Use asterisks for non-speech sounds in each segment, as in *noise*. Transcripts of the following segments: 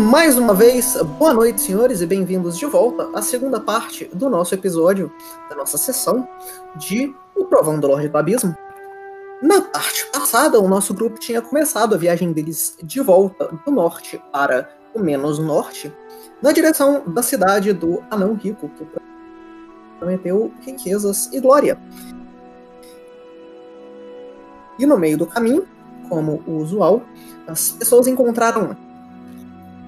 mais uma vez, boa noite, senhores, e bem-vindos de volta à segunda parte do nosso episódio, da nossa sessão de O Provão do Lorde do Abismo. Na parte passada, o nosso grupo tinha começado a viagem deles de volta do norte para o menos norte, na direção da cidade do Anão Rico, que prometeu riquezas e glória. E no meio do caminho, como usual, as pessoas encontraram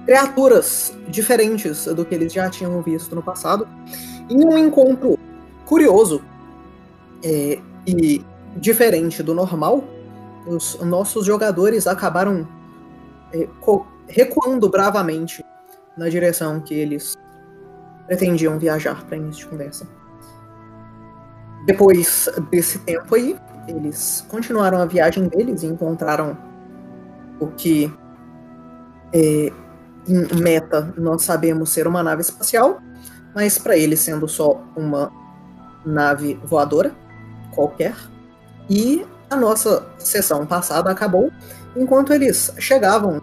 criaturas diferentes do que eles já tinham visto no passado. Em um encontro curioso é, e diferente do normal, os nossos jogadores acabaram é, recuando bravamente na direção que eles pretendiam viajar para início de conversa. Depois desse tempo aí, eles continuaram a viagem deles e encontraram o que é, meta nós sabemos ser uma nave espacial, mas para eles sendo só uma nave voadora qualquer. E a nossa sessão passada acabou enquanto eles chegavam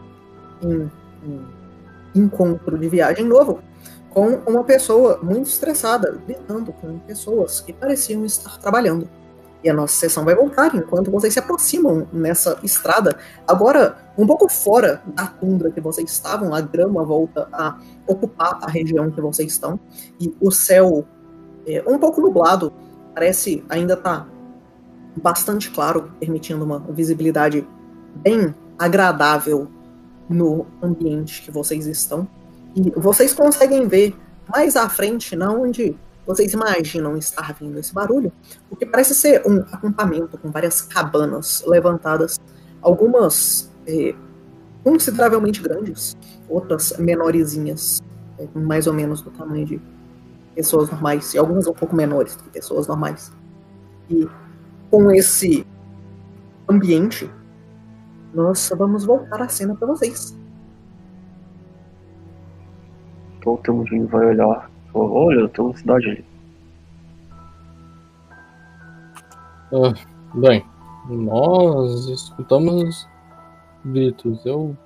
em um encontro de viagem novo com uma pessoa muito estressada, lidando com pessoas que pareciam estar trabalhando. E a nossa sessão vai voltar enquanto vocês se aproximam nessa estrada, agora um pouco fora da tundra que vocês estavam, a grama volta a ocupar a região que vocês estão, e o céu é um pouco nublado, parece ainda tá bastante claro, permitindo uma visibilidade bem agradável no ambiente que vocês estão. E vocês conseguem ver mais à frente, na onde vocês imaginam estar vindo esse barulho? O que parece ser um acampamento com várias cabanas levantadas, algumas é, consideravelmente grandes, outras menorzinhas, é, mais ou menos do tamanho de pessoas normais, e algumas um pouco menores do que pessoas normais. E com esse ambiente, nós vamos voltar a cena para vocês. Então o Temudinho vai olhar Olha, tem uma cidade ali. Ah, bem, nós escutamos gritos. Eu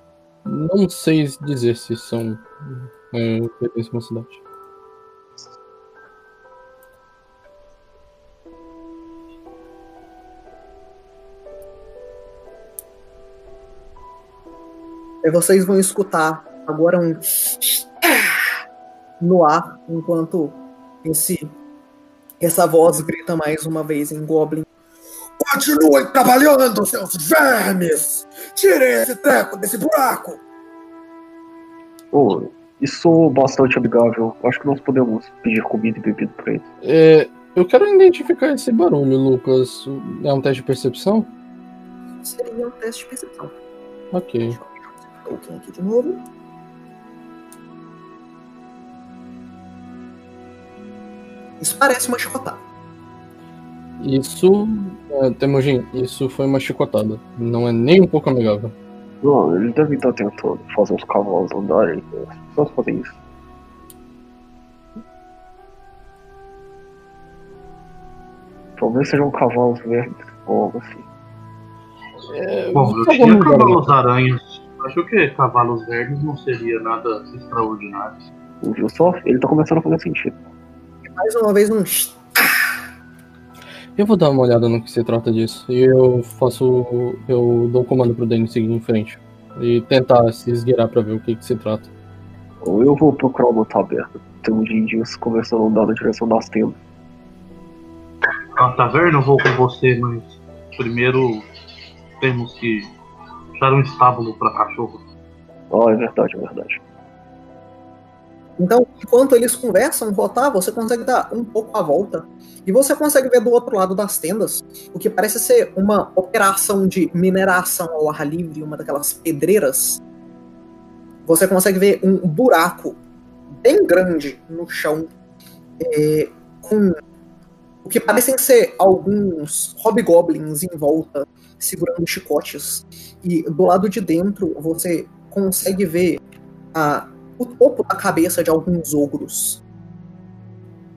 não sei dizer se são é, pertencem a uma cidade. E vocês vão escutar agora um no ar, enquanto esse essa voz grita mais uma vez em Goblin. Continuem trabalhando, seus vermes! Tirem esse treco desse buraco! Oh, isso bastante amigável. Acho que nós podemos pedir comida e bebida pra eles. É, eu quero identificar esse barulho, Lucas. É um teste de percepção? Seria um teste de percepção. Ok. Deixa eu um aqui de novo. Isso parece uma chicotada. Isso, é, Temujin, isso foi uma chicotada. Não é nem um pouco amigável. Não, ele deve estar tentando fazer os cavalos andarem. Só fazem isso. Talvez sejam cavalos verdes ou algo assim. É, Bom, eu tinha cavalos aranhas. Acho que cavalos verdes não seria nada extraordinário. Viu só? Ele tá começando a fazer sentido mais uma vez um. Eu vou dar uma olhada no que se trata disso. E eu faço. Eu dou o comando pro Danny seguir em frente. E tentar se esgueirar pra ver o que, que se trata. Ou eu vou procurar uma tá aberta. Tem uns índios conversando andando na direção das tendas. A taverna eu vou com você, mas primeiro temos que achar um estábulo para cachorro. Ah, é verdade, é verdade. Então, enquanto eles conversam, rotar, você consegue dar um pouco a volta. E você consegue ver do outro lado das tendas o que parece ser uma operação de mineração ao ar livre, uma daquelas pedreiras. Você consegue ver um buraco bem grande no chão, é, com o que parecem ser alguns hobgoblins em volta, segurando chicotes. E do lado de dentro você consegue ver a o topo da cabeça de alguns ogros.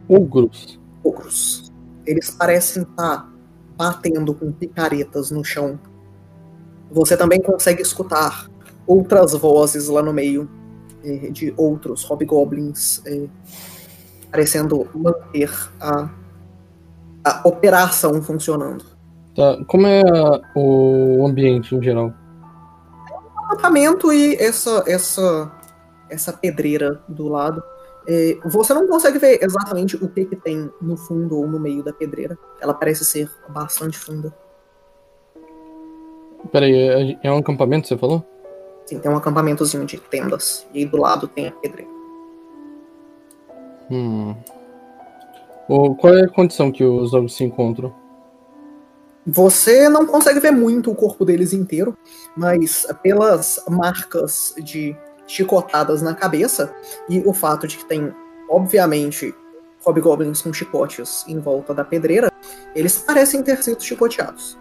Ogros? Ogros. Eles parecem estar batendo com picaretas no chão. Você também consegue escutar outras vozes lá no meio, eh, de outros hobgoblins eh, parecendo manter a, a operação funcionando. Tá. Como é a- o ambiente em geral? acampamento e essa essa essa pedreira do lado. É, você não consegue ver exatamente o que, que tem no fundo ou no meio da pedreira. Ela parece ser bastante funda. Peraí, é, é um acampamento, você falou? Sim, tem um acampamentozinho de tendas. E aí do lado tem a pedreira. Hum. Qual é a condição que os ogros se encontram? Você não consegue ver muito o corpo deles inteiro, mas pelas marcas de chicotadas na cabeça e o fato de que tem, obviamente, hobgoblins com chicotes em volta da pedreira, eles parecem ter sido chicoteados.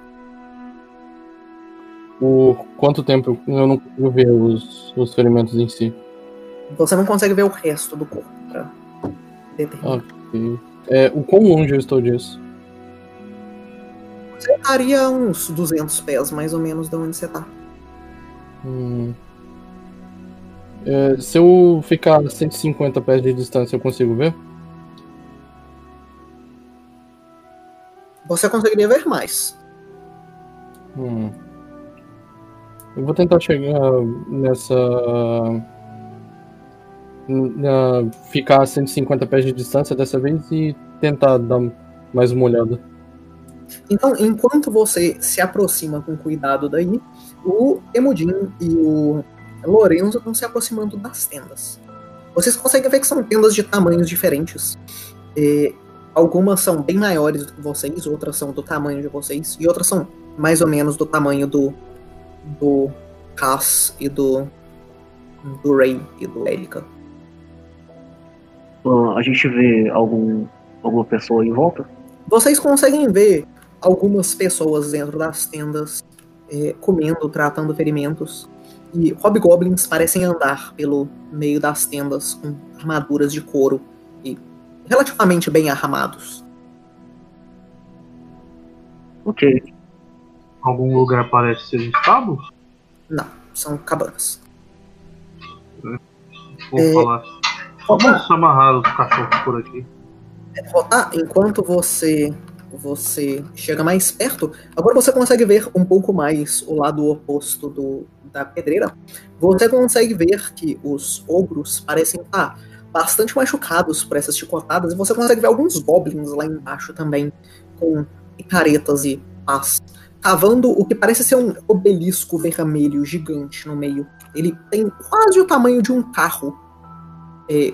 Por quanto tempo eu não consigo ver os, os ferimentos em si? Você não consegue ver o resto do corpo pra determinar. Ok. É, o quão longe eu estou disso? Você estaria uns 200 pés, mais ou menos, de onde você tá. Hum. É, se eu ficar a 150 pés de distância, eu consigo ver? Você conseguiria ver mais. Hum. Eu vou tentar chegar nessa. na- ficar a 150 pés de distância dessa vez e tentar dar mais uma olhada. Então, enquanto você se aproxima com cuidado daí, o Emudin e o Lorenzo estão se aproximando das tendas. Vocês conseguem ver que são tendas de tamanhos diferentes. É, algumas são bem maiores do que vocês, outras são do tamanho de vocês, e outras são mais ou menos do tamanho do do Cass e do do Ray e do Elica. Ah, a gente vê algum, alguma pessoa em volta? Vocês conseguem ver algumas pessoas dentro das tendas eh, comendo, tratando ferimentos. E hobgoblins parecem andar pelo meio das tendas com armaduras de couro e relativamente bem armados. Ok. Algum lugar parece ser estábulo? Não, são cabanas. Vou É, falar. Vamos amarrar os cachorros por aqui. Rotar, enquanto você você chega mais perto, agora você consegue ver um pouco mais o lado oposto do, da pedreira. Você consegue ver que os ogros parecem estar bastante machucados por essas chicotadas, e você consegue ver alguns goblins lá embaixo também, com picaretas e pás, cavando o que parece ser um obelisco vermelho gigante no meio. Ele tem quase o tamanho de um carro é,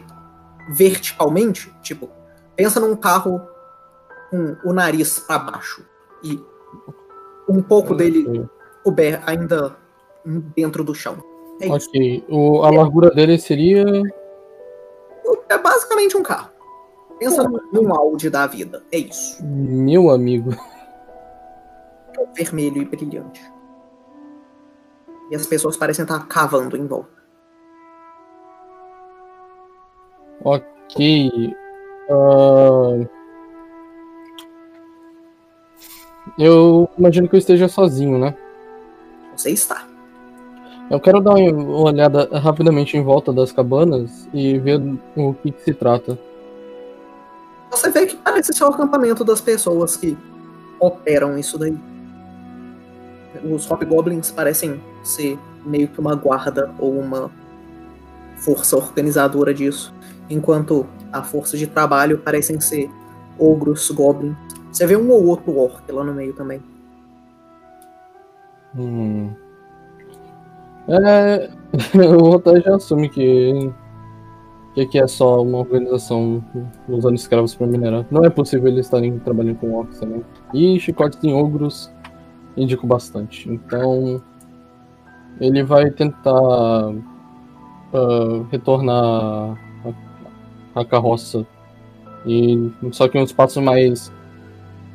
verticalmente, tipo, pensa num carro com o nariz para baixo e um pouco dele ainda dentro do chão. É isso. Ok. O, a largura dele seria. É basicamente um carro. Pensa num, num Audi da vida. É isso. Meu amigo. Vermelho e brilhante. E as pessoas parecem estar cavando em volta. Ok. Ah, Eu imagino que eu esteja sozinho, né? Você está. Eu quero dar uma olhada rapidamente em volta das cabanas e ver o que, que se trata. Você vê que parece ser o acampamento das pessoas que operam isso daí. Os Hobgoblins parecem ser meio que uma guarda ou uma força organizadora disso, enquanto a força de trabalho parecem ser ogros, goblins. Você vê um ou outro orc lá no meio também. Hum. É, *laughs* o Rotar já assume que, que aqui é só uma organização usando escravos para minerar. Não é possível eles estarem trabalhando com orcs também. E chicotes em ogros indico bastante. Então ele vai tentar ah, retornar a, a carroça. E só que uns passos mais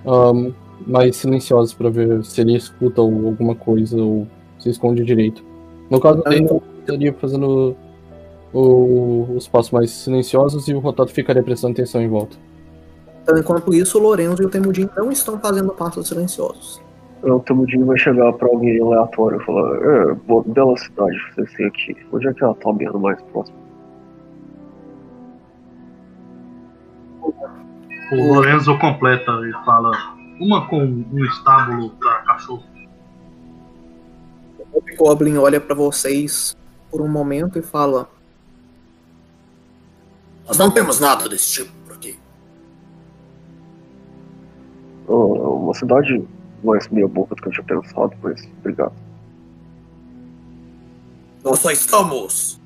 ah, mais silenciosos para ver se ele escuta alguma coisa ou se esconde direito. No caso dele, eu estaria fazendo o- os passos mais silenciosos e o Rotato ficaria prestando atenção em volta. Então, enquanto isso, o Lorenzo e o Temudin não estão fazendo passos silenciosos. O Temudinho vai chegar pra alguém aleatório e falar: É, boa, bela cidade vocês têm aqui. Onde é que é a taberna mais próxima? O Lorenzo completa e fala: Uma com um estábulo pra cachorro. O Goblin olha pra vocês por um momento e fala: Nós não temos nada desse tipo por aqui. Oh, é uma cidade mais meia boca do que eu tinha pensado, mas obrigado. Nós só estamos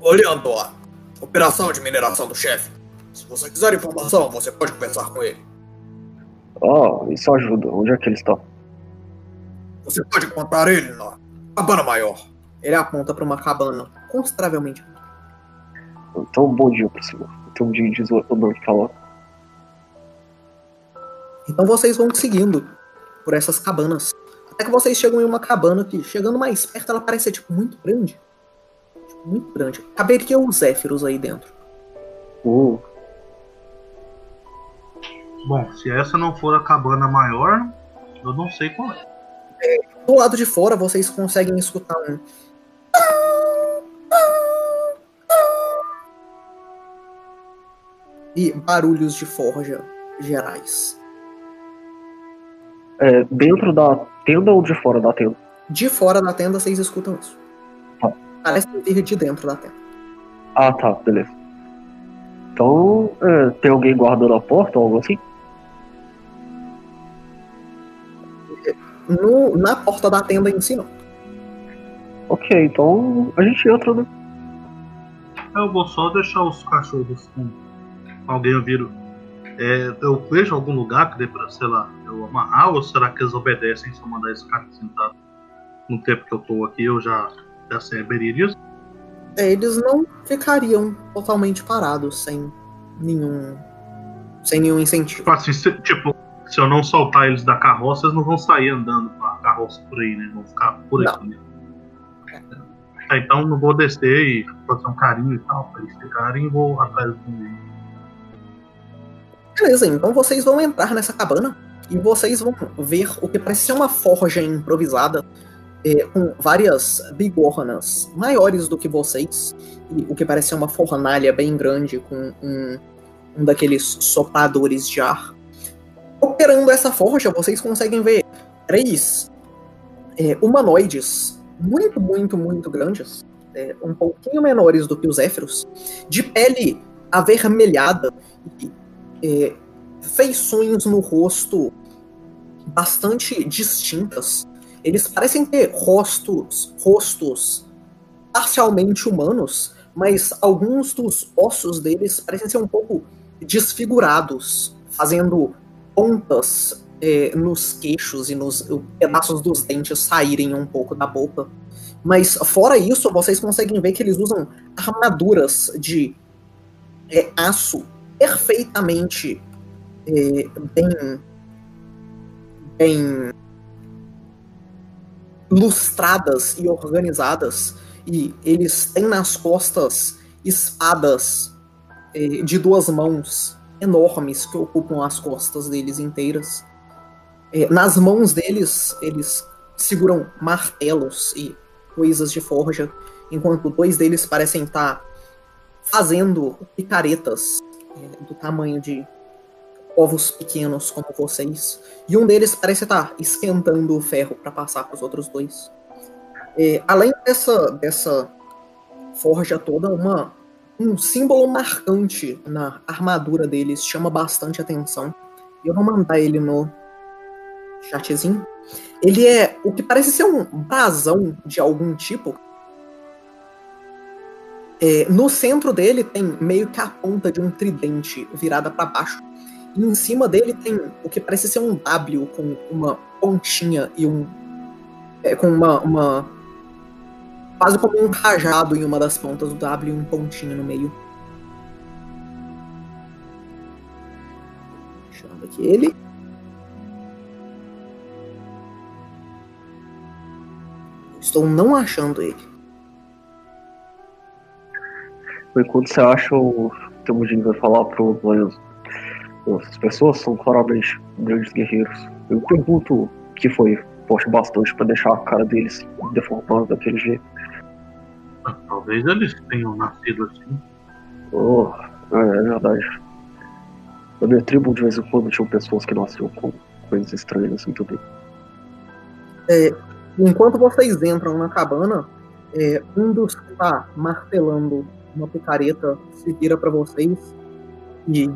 olhando a operação de mineração do chefe. Se você quiser informação, você pode conversar com ele. Ah, isso ajuda. Onde é que ele está? Você pode encontrar ele na cabana maior. Ele aponta pra uma cabana consideravelmente. Então, bom dia pro senhor. O Temudinho diz o nome que fala. Então vocês vão seguindo por essas cabanas. Até que vocês chegam em uma cabana que, chegando mais perto, ela parece ser tipo, muito grande. Tipo, muito grande. Caberia os Zéfiros aí dentro. Uh, Bom, se essa não for a cabana maior, eu não sei qual é. Do lado de fora, vocês conseguem escutar um. E barulhos de forja gerais. é dentro da tenda ou de fora da tenda? De fora da tenda, vocês escutam isso. Tá. Parece vir de dentro da tenda. Ah, tá, beleza. Então, é, tem alguém guardando a porta ou algo assim? No, na porta da tenda em si, não. Ok, então a gente entra, né? Eu vou só deixar os cachorros com alguém ouvir. É, eu vejo algum lugar que dê pra, sei lá, eu amarrar ou será que eles obedecem se eu mandar esse cara sentado? No tempo que eu tô aqui, eu já, já saberia disso. É, eles não ficariam totalmente parados sem nenhum. sem nenhum incentivo. Tipo assim, se, tipo, se eu não soltar eles da carroça, eles não vão sair andando com a carroça por aí, né? Vão ficar por Não. aqui. Né? É, então eu vou descer e fazer um carinho e tal, pra eles ficarem e vou atrás do Beleza, então vocês vão entrar nessa cabana e vocês vão ver o que parece ser uma forja improvisada é, com várias bigornas maiores do que vocês e o que parece ser uma fornalha bem grande com um, um daqueles sopradores de ar. Operando essa forja, vocês conseguem ver três é, humanoides muito, muito, muito grandes, é, um pouquinho menores do que os Zéfiros, de pele avermelhada e é, feições no rosto bastante distintas. Eles parecem ter rostos, rostos parcialmente humanos, mas alguns dos ossos deles parecem ser um pouco desfigurados, fazendo pontas é, nos queixos e nos pedaços dos dentes saírem um pouco da boca. Mas fora isso, vocês conseguem ver que eles usam armaduras de é, aço perfeitamente é, bem, bem lustradas e organizadas, e eles têm nas costas espadas é, de duas mãos enormes que ocupam as costas deles inteiras. É, nas mãos deles, eles seguram martelos e coisas de forja, enquanto dois deles parecem estar fazendo picaretas é, do tamanho de ovos pequenos como vocês. E um deles parece estar esquentando o ferro para passar para os outros dois. É, além dessa, dessa forja toda, uma, um símbolo marcante na armadura deles chama bastante atenção. Eu vou mandar ele no chatzinho. Ele é o que parece ser um brasão de algum tipo. É, no centro dele tem meio que a ponta de um tridente virada para baixo. E em cima dele tem o que parece ser um W com uma pontinha e um. É, com uma, uma. Quase como um cajado em uma das pontas do W e um pontinho no meio. Deixando aqui ele. Estou não achando ele. Enquanto você acha, o Temudinho vai falar pro Lorenzo. As pessoas são claramente grandes guerreiros. Eu pergunto que foi forte bastante para deixar a cara deles deformada daquele jeito. Talvez eles tenham nascido assim. Oh, é, é verdade. Na minha tribo, de vez em quando, tinham pessoas que nasciam com coisas estranhas assim também. É, enquanto vocês entram na cabana, é, um dos que está martelando uma picareta se vira para vocês e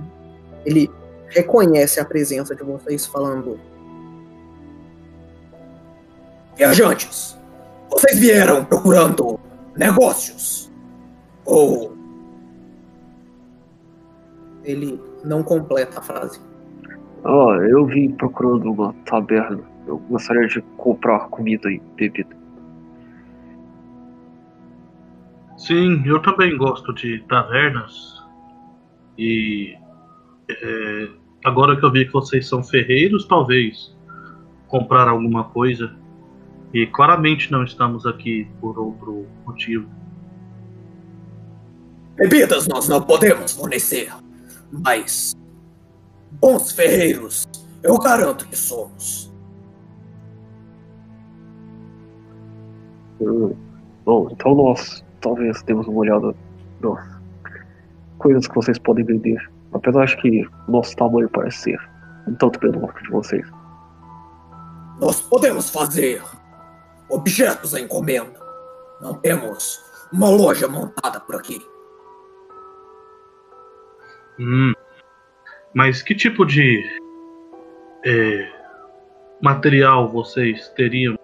ele reconhece a presença de vocês falando Viajantes, vocês vieram procurando negócios? Ou ele não completa a frase. Ah, eu vim procurando uma taberna. Eu gostaria de comprar comida e bebida. Sim, eu também gosto de tavernas. E é, agora que eu vi que vocês são ferreiros, talvez comprar alguma coisa. E claramente não estamos aqui por outro motivo. bebidas nós não podemos fornecer, mas bons ferreiros eu garanto que somos. Hum, Bom, então nós talvez temos uma olhada nas coisas que vocês podem vender. Apesar de que nosso tamanho parece ser um tanto menor que de vocês. Nós podemos fazer objetos à encomenda. Não temos uma loja montada por aqui. Hum. Mas que tipo de é, material vocês teriam?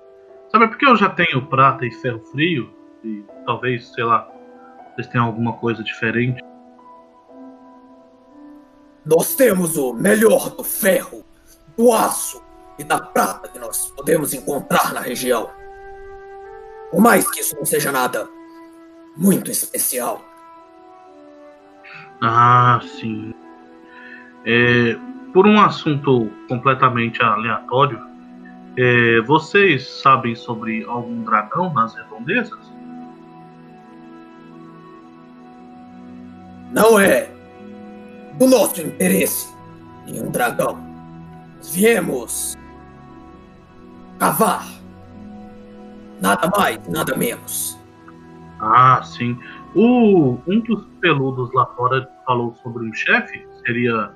Sabe porque eu já tenho prata e ferro frio e talvez, sei lá, vocês tenham alguma coisa diferente. Nós temos o melhor do ferro, do aço e da prata que nós podemos encontrar na região. Por mais que isso não seja nada muito especial. Ah, sim. É, por um assunto completamente aleatório, é, vocês sabem sobre algum dragão nas redondezas? Não é do nosso interesse nenhum dragão. Viemos cavar. Nada mais, nada menos. Ah, sim. O, um dos peludos lá fora falou sobre um chefe? Seria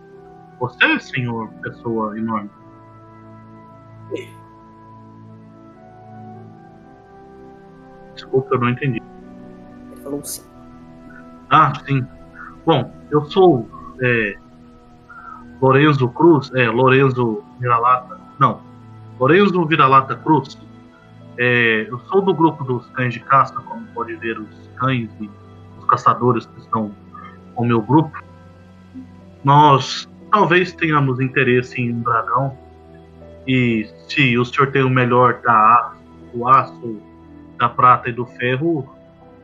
você, senhor pessoa enorme? Desculpa, eu não entendi. Ele falou sim. Ah, sim. Bom, eu sou é, Lorenzo Cruz, é, Lorenzo Vira-Lata, não, Lorenzo Vira-Lata Cruz. É, eu sou do grupo dos cães de caça, como pode ver os cães e os caçadores que estão com o meu grupo. Nós talvez tenhamos interesse em um dragão e se o senhor tem o melhor da do aço, da prata e do ferro,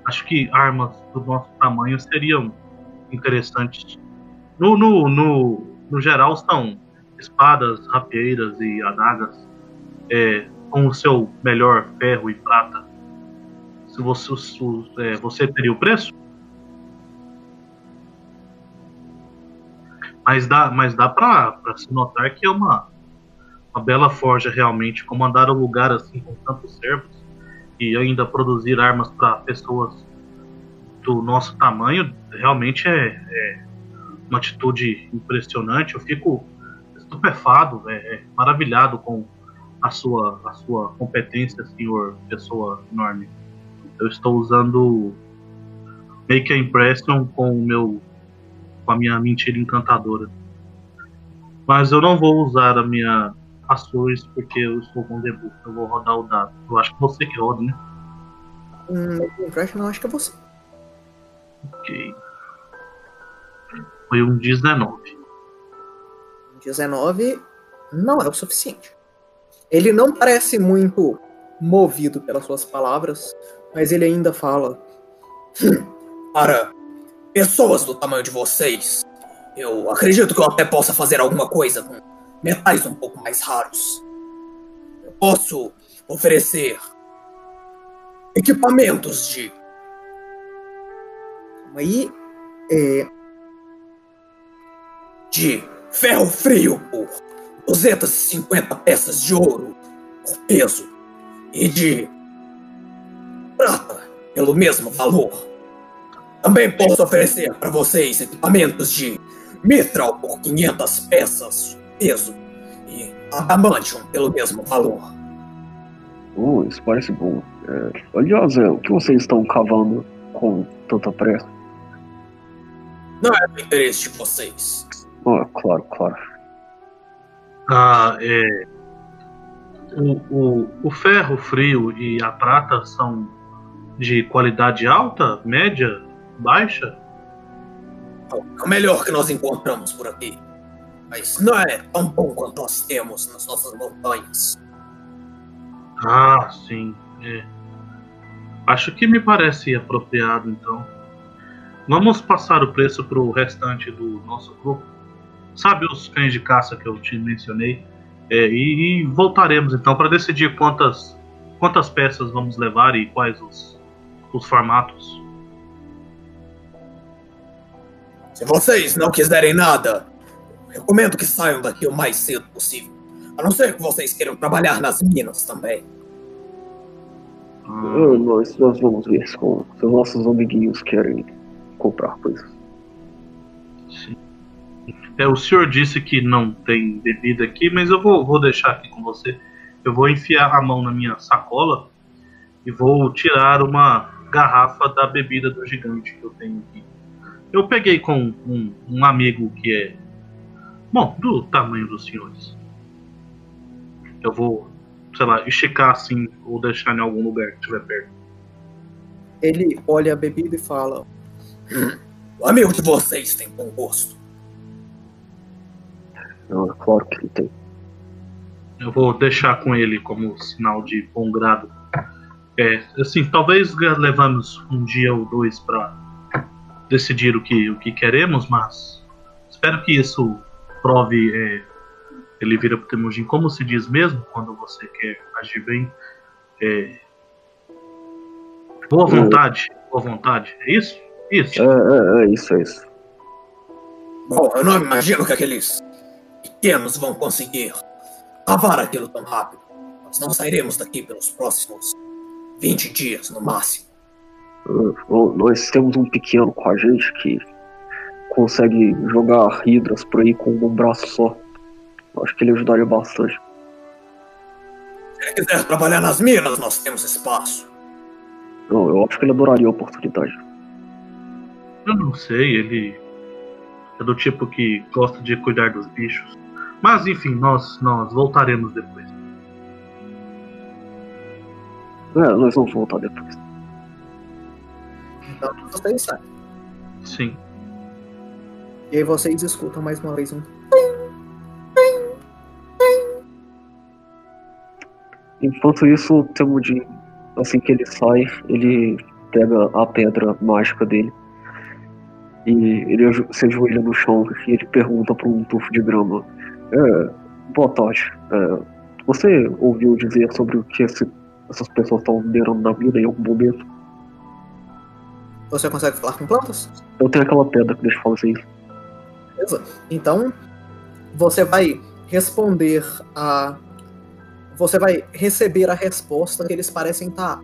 acho que armas do nosso tamanho seriam interessantes. No, no, no, no geral, são espadas, rapieiras e adagas é, com o seu melhor ferro e prata. Se você, é, você teria o preço? Mas dá, mas dá pra se notar que é uma, uma bela forja realmente. Comandar um lugar assim com tantos servos e ainda produzir armas para pessoas do nosso tamanho realmente é, é, uma atitude impressionante. Eu fico estupefado, é, é, maravilhado com a sua, a sua competência, senhor pessoa enorme. Eu estou usando Make a Impression com o meu com a minha mentira encantadora. Mas eu não vou usar a minha ações porque eu estou com debug. Eu vou rodar o dado. Eu acho que você que roda, né? Hum, Make Impression, eu acho que é você. Ok. Foi um 19. 19 não é o suficiente. Ele não parece muito movido pelas suas palavras, mas ele ainda fala. *laughs* Para pessoas do tamanho de vocês, eu acredito que eu até possa fazer alguma coisa com metais um pouco mais raros. Eu posso oferecer equipamentos de Aí, é, de ferro frio por 250 peças de ouro por peso e de prata pelo mesmo valor. Também posso oferecer para vocês equipamentos de mitral por 500 peças peso e adamantium pelo mesmo valor. Oh, isso parece bom. É, aliás, é, o que vocês estão cavando com tanta pressa? Não é do interesse de vocês. Ah, claro, claro. Ah, é. O, o, o ferro frio e a prata são de qualidade alta, média, baixa? É o melhor que nós encontramos por aqui. Mas não é tão bom quanto nós temos nas nossas montanhas. Ah, sim. É. Acho que me parece apropriado, então. Vamos passar o preço para o restante do nosso grupo. Sabe os cães de caça que eu te mencionei? É, e, e, voltaremos então para decidir quantas, quantas peças vamos levar e quais os, os formatos. Se vocês não quiserem nada, recomendo que saiam daqui o mais cedo possível. A não ser que vocês queiram trabalhar nas minas também. Ah, nós, nós vamos ver se os nossos amiguinhos querem comprar coisas. Sim. É, o senhor disse que não tem bebida aqui, mas eu vou, vou deixar aqui com você. Eu vou enfiar a mão na minha sacola e vou tirar uma garrafa da bebida do gigante que eu tenho aqui. Eu peguei com um, um amigo que é, bom, do tamanho dos senhores. Eu vou, sei lá, esticar assim ou deixar em algum lugar que estiver perto. Ele olha a bebida e fala: hum, O amigo de vocês tem bom gosto. Não, é claro que ele tem. Eu vou deixar com ele como sinal de bom grado. É, assim, talvez levamos um dia ou dois para decidir o que, o que queremos, mas espero que isso prove. É, ele vira pro Temujin, como se diz mesmo quando você quer agir bem. É, boa vontade, boa vontade, é isso? Isso. É, é, é isso, é isso. Bom, eu não imagino que aqueles pequenos vão conseguir lavar aquilo tão rápido. Nós não sairemos daqui pelos próximos 20 dias, no máximo. Uh, nós temos um pequeno com a gente que consegue jogar hidras por aí com um braço só. Acho que ele ajudaria bastante. Se ele quiser trabalhar nas minas, nós temos espaço. Não, eu acho que ele adoraria a oportunidade. Eu não sei, ele é do tipo que gosta de cuidar dos bichos. Mas enfim, nós, nós voltaremos depois. É, nós vamos voltar depois. Então vocês saem. Sim. E aí vocês escutam mais uma vez um. Enquanto isso, o Temudin, assim que ele sai, ele pega a pedra mágica dele e ele se ajoelha no chão e ele pergunta para um tufo de grama: é, Boa tarde. É, você ouviu dizer sobre o que esse, essas pessoas estão liderando na vida em algum momento? Você consegue falar com plantas? Eu tenho aquela pedra que deixa eu falar assim. Beleza. Então, você vai responder a. Você vai receber a resposta que eles parecem estar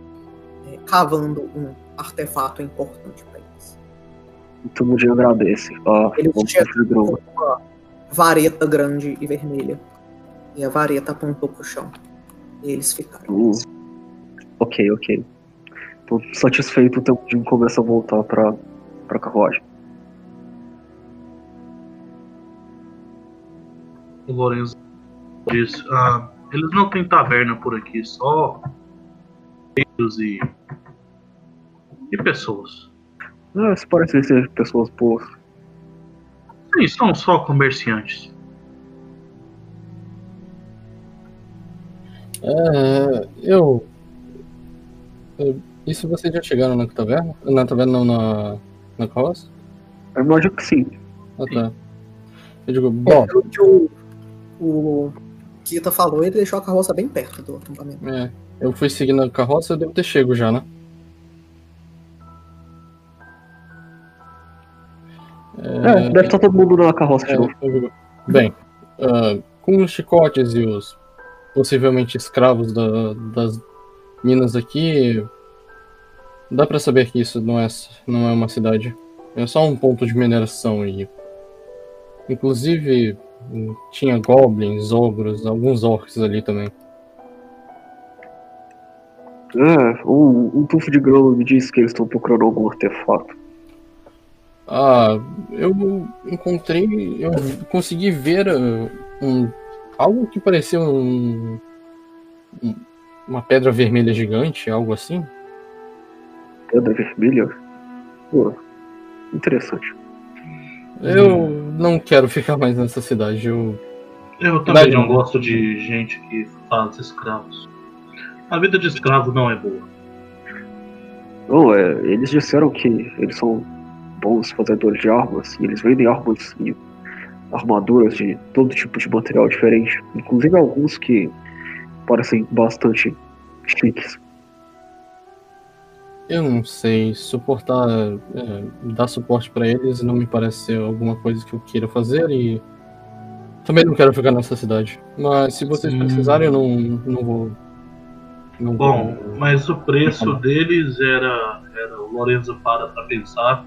é, cavando um artefato importante para eles. Então, dia agradece. Ah, Eles chegam com uma vareta grande e vermelha. E a vareta apontou pro chão. E eles ficaram. Hum. Ok, ok. Tô satisfeito, o Temudin começa a voltar pra, pra carruagem. O Lourenço diz: ah, eles não têm taverna por aqui, só reinos e, e pessoas. Ah, isso parece ser pessoas boas. Sim, são só comerciantes. É, eu. eu- E se vocês já chegaram na taverna? Na taverna não, na. Na carroça? Eu imagino que sim. Ah tá. Eu digo, bom, que o, o Kita falou, ele deixou a carroça bem perto do acampamento. é, eu fui seguindo a carroça, eu devo ter chego já, né? É, deve estar todo mundo na carroça de É, novo. Bem, uh, com os chicotes e os possivelmente escravos da, das minas aqui, dá para saber que isso não é, não é uma cidade. É só um ponto de mineração e. Inclusive, tinha goblins, ogros, alguns orcs ali também. É, um, um tufo de grão me disse que eles estão procurando algum artefato. Ah, eu encontrei. Eu consegui ver uh, um, algo que parecia um, um, uma pedra vermelha gigante, algo assim. Pedra vermelha? Pô, interessante. Eu não quero ficar mais nessa cidade. Eu, eu também não gosto de gente que faz escravos. A vida de escravo não é boa. Não, é, eles disseram que eles são bons fazedores de armas e eles vendem armas e armaduras de todo tipo de material diferente, inclusive alguns que parecem bastante chiques. Eu não sei, suportar, é, dar suporte para eles não me parece ser alguma coisa que eu queira fazer e também não quero ficar nessa cidade. Mas se vocês Sim. precisarem, eu não, não vou. Não Bom, vou, mas o preço deles era, era o Lorenzo para para pensar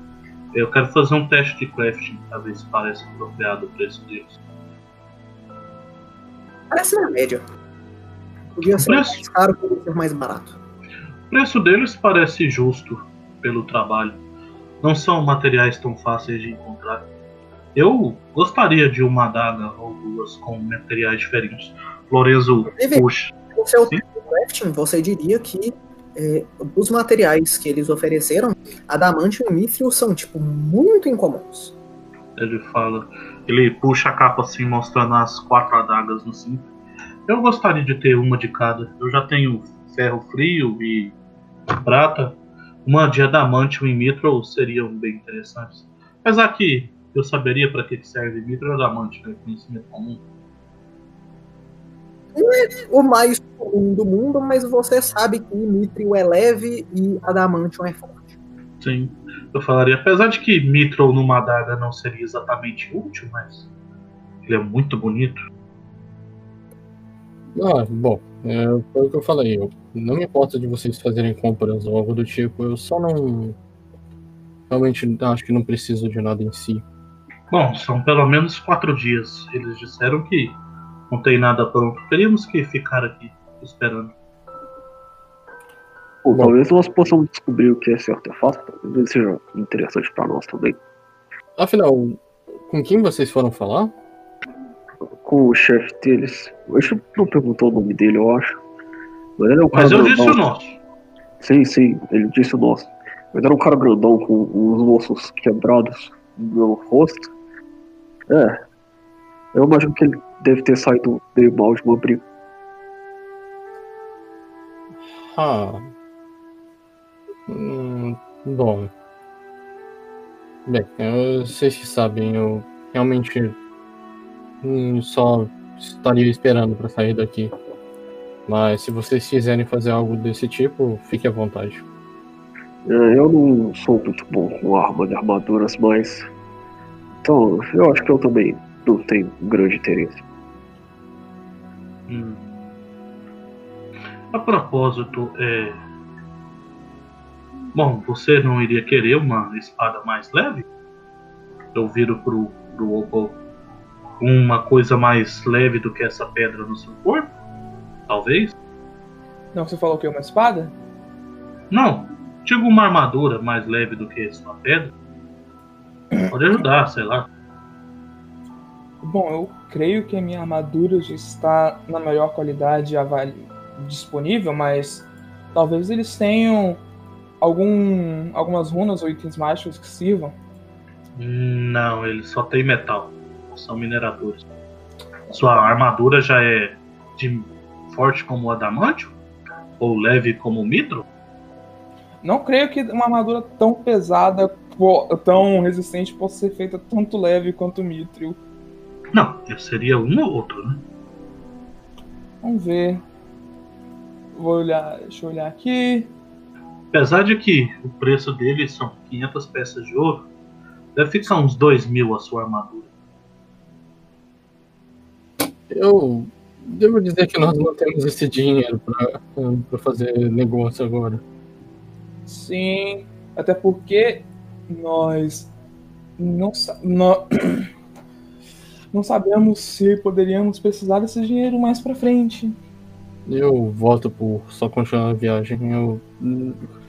eu quero fazer um teste de crafting pra ver se parece apropriado o preço deles. Parece na média. Podia ser preço... mais caro, podia ser mais barato. O preço deles parece justo pelo trabalho. Não são materiais tão fáceis de encontrar. Eu gostaria de uma adaga ou duas com materiais diferentes. Lorenzo, puxa. O seu crafting, você diria que é, os materiais que eles ofereceram, adamante e mithril são, tipo, muito incomuns. Ele fala, ele puxa a capa assim, mostrando as quatro adagas no cinto. Eu gostaria de ter uma de cada. Eu já tenho ferro frio e prata. Uma de adamante e mithril seriam bem interessantes. Apesar que eu saberia para que serve mithril e adamante, né? Conhecimento comum não é o mais comum do mundo, mas você sabe que Mithril é leve e Adamantium é forte. Sim, eu falaria, apesar de que Mithril numa adaga não seria exatamente útil, mas ele é muito bonito. Ah, bom, é, foi o que eu falei. Eu, não me importa de vocês fazerem compras ou algo do tipo, eu só não. Realmente acho que não preciso de nada em si. Bom, são pelo menos quatro dias. Eles disseram que não tem nada pronto. Teríamos que ficar aqui esperando. Bom, talvez nós possamos descobrir o que é esse artefato. Talvez seja interessante para nós também. Afinal, com quem vocês foram falar? Com o chefe deles. A gente não perguntou o nome dele, eu acho. Mas, ele é um Mas eu grandão. disse o nosso. Sim, sim, ele disse o nosso. Mas era um cara grandão com os ossos quebrados no rosto. É. Eu imagino que ele deve ter saído meio mal de uma briga. Ah. Hum, bom. Bem, vocês que sabem, eu realmente hum, só estaria esperando para sair daqui. Mas se vocês quiserem fazer algo desse tipo, fique à vontade. É, eu não sou muito bom com armas e armaduras, mas. Então, eu acho que eu também não tenho grande interesse. Hum. A propósito, é. Bom, você não iria querer uma espada mais leve? Eu viro pro, pro Opal uma coisa mais leve do que essa pedra no seu corpo? Talvez? Não, você falou que é uma espada? Não, digo uma armadura mais leve do que essa pedra. Pode ajudar, sei lá. Bom, eu creio que a minha armadura já está na melhor qualidade disponível, mas talvez eles tenham algum, algumas runas ou itens mágicos que sirvam. Não, ele só tem metal. São mineradores. Sua armadura já é de forte como o adamantio? Ou leve como o mitro? Não creio que uma armadura tão pesada, tão resistente, possa ser feita tanto leve quanto o mithril. Não, seria um ou outro, né? Vamos ver. Vou olhar, deixa eu olhar aqui. Apesar de que o preço dele são 500 peças de ouro, deve ficar uns 2 mil a sua armadura. Eu devo dizer que nós não temos esse dinheiro para fazer negócio agora. Sim, até porque nós não, não, *clears throat* não sabemos se poderíamos precisar desse dinheiro mais para frente. Eu voto por só continuar a viagem. Eu...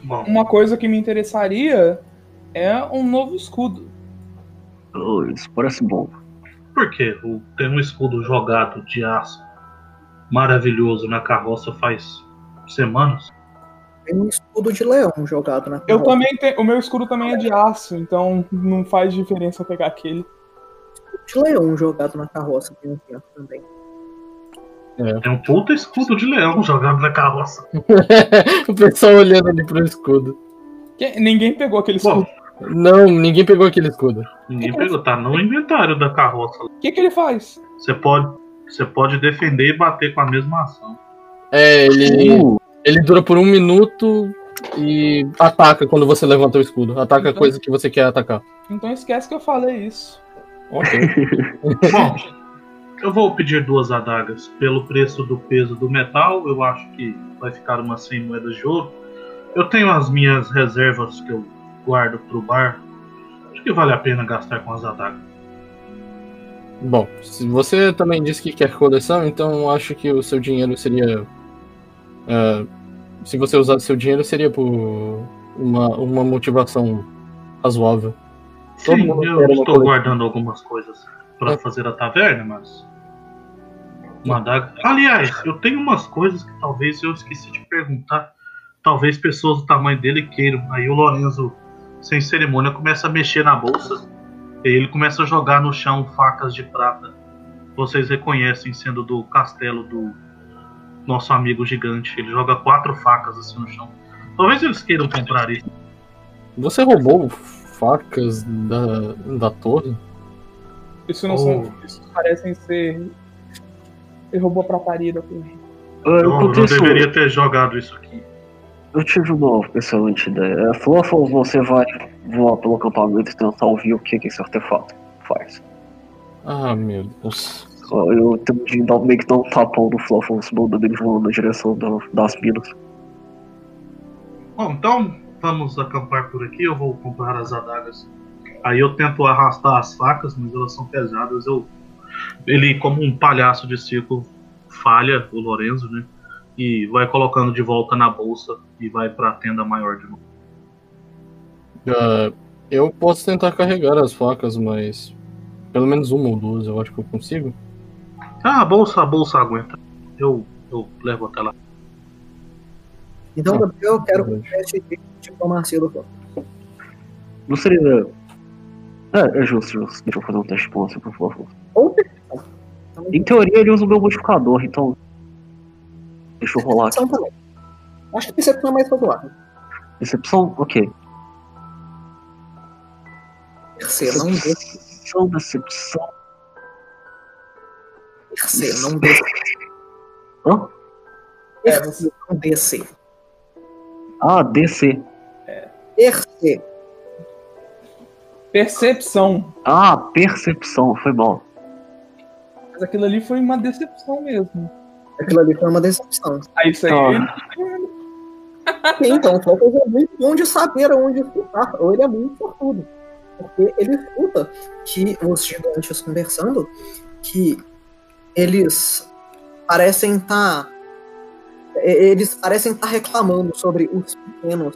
Bom. Uma coisa que me interessaria é um novo escudo. Oh, isso parece bom. Por quê? Tem um escudo jogado de aço maravilhoso na carroça faz semanas. Tem um escudo de leão jogado na carroça. Eu também tenho. O meu escudo também é de aço, então não faz diferença eu pegar aquele. De leão jogado na carroça tem um tempo também. É. Tem um puta escudo de leão jogado na carroça. *laughs* o pessoal olhando ali pro escudo. Que, ninguém pegou aquele escudo. Bom, não, ninguém pegou aquele escudo. Ninguém que pegou, tá no inventário da carroça. O que, que ele faz? Você pode, você pode defender e bater com a mesma ação. É, ele, uh. ele dura por um minuto e ataca quando você levanta o escudo. Ataca então, a coisa que você quer atacar. Então esquece que eu falei isso. Ok. *laughs* Bom, eu vou pedir duas adagas. Pelo preço do peso do metal, eu acho que vai ficar umas 100 moedas de ouro. Eu tenho as minhas reservas que eu guardo pro bar. Acho que vale a pena gastar com as adagas. Bom, se você também disse que quer coleção, então acho que o seu dinheiro seria. Uh, se você usar seu dinheiro, seria por uma, uma motivação razoável. Sim, eu estou guardando algumas coisas para é. fazer a taverna, mas uma adaga. Aliás, eu tenho umas coisas que talvez eu esqueci de perguntar. Talvez pessoas do tamanho dele queiram. Aí o Lorenzo, sem cerimônia, começa a mexer na bolsa. E ele começa a jogar no chão facas de prata. Vocês reconhecem sendo do castelo do nosso amigo gigante. Ele joga quatro facas assim no chão. Talvez eles queiram comprar isso. Você roubou facas da, da torre? Isso não oh. são. Isso parecem ser ele roubou a prataria da torre. Eu, não, não deveria ter jogado isso aqui. Eu tive uma excelente ideia. É, Fluffles, você vai voar pelo acampamento e tentar ouvir o que, que esse artefato faz. Ah, meu Deus. Eu tenho de dar, meio que dar um tapão no Fluffles, mandando ele voando na direção do, das minas. Bom, então vamos acampar por aqui. Eu vou comprar as adagas. Aí eu tento arrastar as facas, mas elas são pesadas. Eu ele, como um palhaço de circo, falha o Lorenzo, né? E vai colocando de volta na bolsa e vai para a tenda maior de novo. Uh, eu posso tentar carregar as facas, mas pelo menos uma ou duas eu acho que eu consigo. Ah, a bolsa, a bolsa aguenta. Eu, eu levo até lá. Então, ah, eu quero um teste de diplomacia do foco. Não seria. É, é justo, justo. Deixa eu fazer um teste diplomacia, por favor. Ou Em teoria ele usa o meu modificador, então. Deixa eu rolar aqui. Também. Acho que percepção é mais popular. Decepção? Ok. Terceiro, não Decepção, decepção. Terceiro, não descer. Hã? É, você não descer. Ah, DC. É. Percepção. Ah, percepção, foi bom. Mas aquilo ali foi uma decepção mesmo. Aquilo ali foi uma decepção. Aí isso aí. Ah. *laughs* Sim, então, só que é muito bom de saber aonde escutar. Ou ele é muito sortudo. Porque ele escuta que os gigantes conversando, que eles parecem estar. Tá, eles parecem estar reclamando sobre os pequenos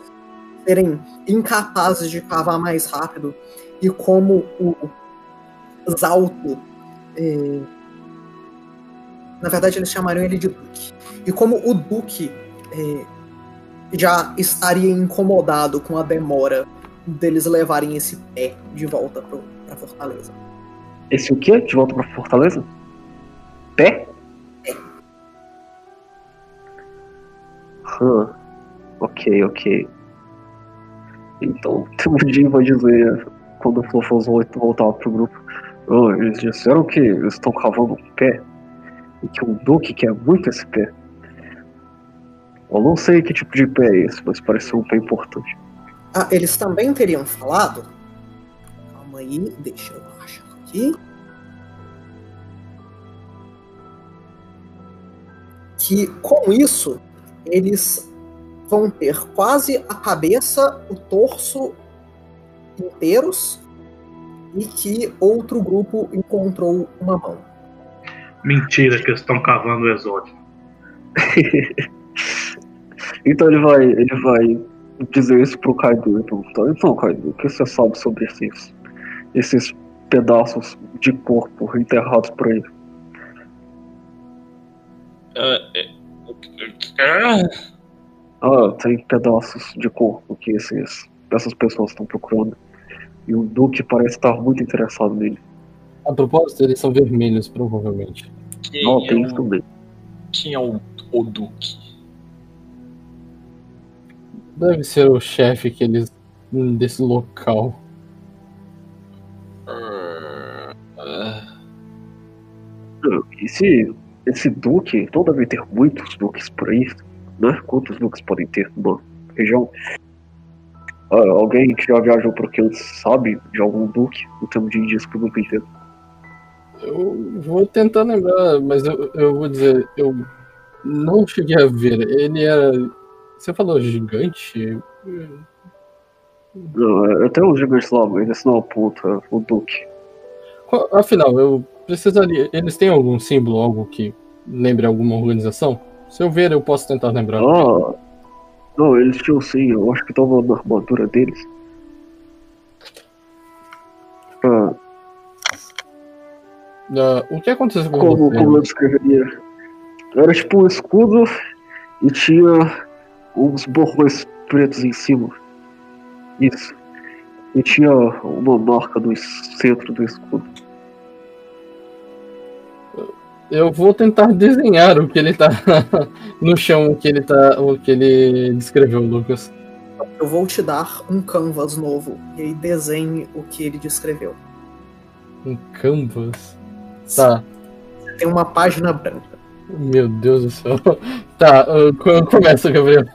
serem incapazes de cavar mais rápido e como o Zalto é, na verdade, eles chamariam ele de Duque. E como o Duque é, já estaria incomodado com a demora deles levarem esse pé de volta pro, pra Fortaleza. Esse o quê? De volta pra Fortaleza? Pé? Ok, ok. Então, *laughs* Temudinho vai dizer, quando o Flofos voltar pro grupo, oh, eles disseram que eles estão cavando um pé e que um Duque quer muito esse pé. Eu não sei que tipo de pé é esse, mas parece um pé importante. Ah, eles também teriam falado? Calma aí, deixa eu achar aqui. que com isso eles vão ter quase a cabeça, o torso inteiros e que outro grupo encontrou uma mão. Mentira que eles estão cavando o exótico. *laughs* então ele vai, ele vai dizer isso pro Kaido e perguntar, então Kaido, o que você sabe sobre esses, esses pedaços de corpo enterrados por aí? Ah, tem pedaços de corpo que esses, essas pessoas estão procurando. E o Duque parece estar muito interessado nele. A propósito, eles são vermelhos, provavelmente. Quem, Não, é, tem o, isso também. quem é o, o Duque? Deve ser o chefe que eles desse local. Ah, ah, Esse, esse Duque, então deve ter muitos Duques por aí, né? Quantos Duques podem ter numa região? Ah, alguém que já viajou por aqui antes sabe de algum Duque no termo de índios pro grupo inteiro? Eu vou tentar lembrar, mas eu, eu vou dizer, eu não cheguei a ver. Ele era. Você falou gigante? Não, é- até os gigantes lá, mas esse não aponta o Duque. Qual- Afinal, eu precisaria. Eles têm algum símbolo, algo que lembre alguma organização? Se eu ver, eu posso tentar lembrar. Ah, não, eles tinham sim, eu acho que tava na armadura deles. Ah, Ah, o que aconteceu com como, você? como eu descreveria? Era tipo um escudo e tinha uns borrões pretos em cima. Isso. E tinha uma marca no centro do escudo. Eu vou tentar desenhar o que ele tá *laughs* no chão, o que ele tá. o que ele descreveu, Lucas. Eu vou te dar um canvas novo e aí desenhe o que ele descreveu. Um canvas. Tá. Tem uma página branca. Meu Deus do céu. *laughs* Tá, co- começa, Gabriel.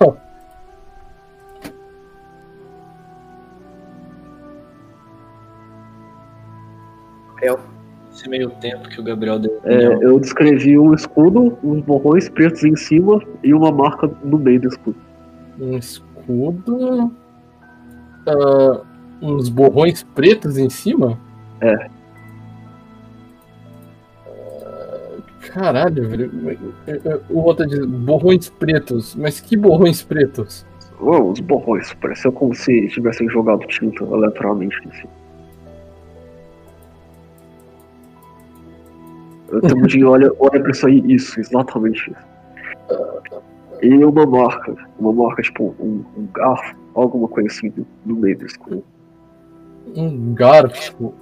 Meio tempo que o Gabriel deu. É, eu descrevi um escudo, uns borrões pretos em cima e uma marca no meio do escudo. Um escudo. ah, uns borrões pretos em cima? É. Ah, Caralho, velho. O outro diz borrões pretos. Mas que borrões pretos? Oh, os borrões, pareceu como se tivessem jogado tinta aleatoriamente em cima. O Temudinho olha, olha pra isso aí, isso, exatamente isso. E uma marca, uma marca tipo um, um garfo, alguma coisa assim no, no meio do escudo. Um garfo.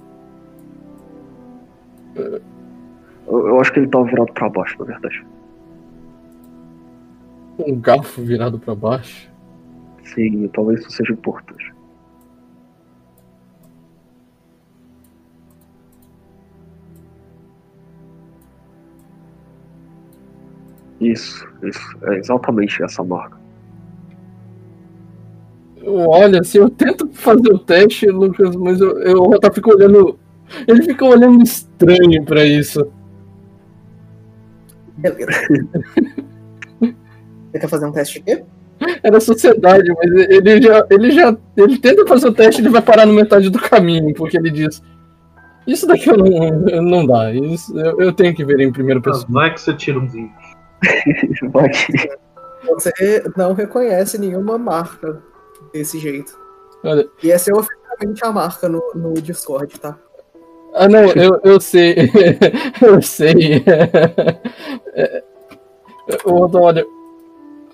Eu, eu acho que ele tava virado pra baixo, na verdade. Um garfo virado pra baixo. Sim, talvez isso seja importante. Isso, isso, é exatamente essa marca. Eu olho assim, eu tento fazer o teste, Lucas, mas eu, eu, o Rota fica olhando. Ele fica olhando estranho pra isso. Beleza. *laughs* Você quer fazer um teste de quê? Era sociedade, mas ele já, ele já. Ele tenta fazer o teste e ele vai parar no metade do caminho, porque ele diz. Isso daqui eu não, não dá. Isso, eu, eu tenho que ver em primeira pessoa. Vai que você tira um 20. *laughs* Você não reconhece nenhuma marca desse jeito. Olha, E essa é oficialmente a marca no, no Discord, tá? Ah, não, eu, eu sei. *laughs* eu sei. *laughs* É, O olha.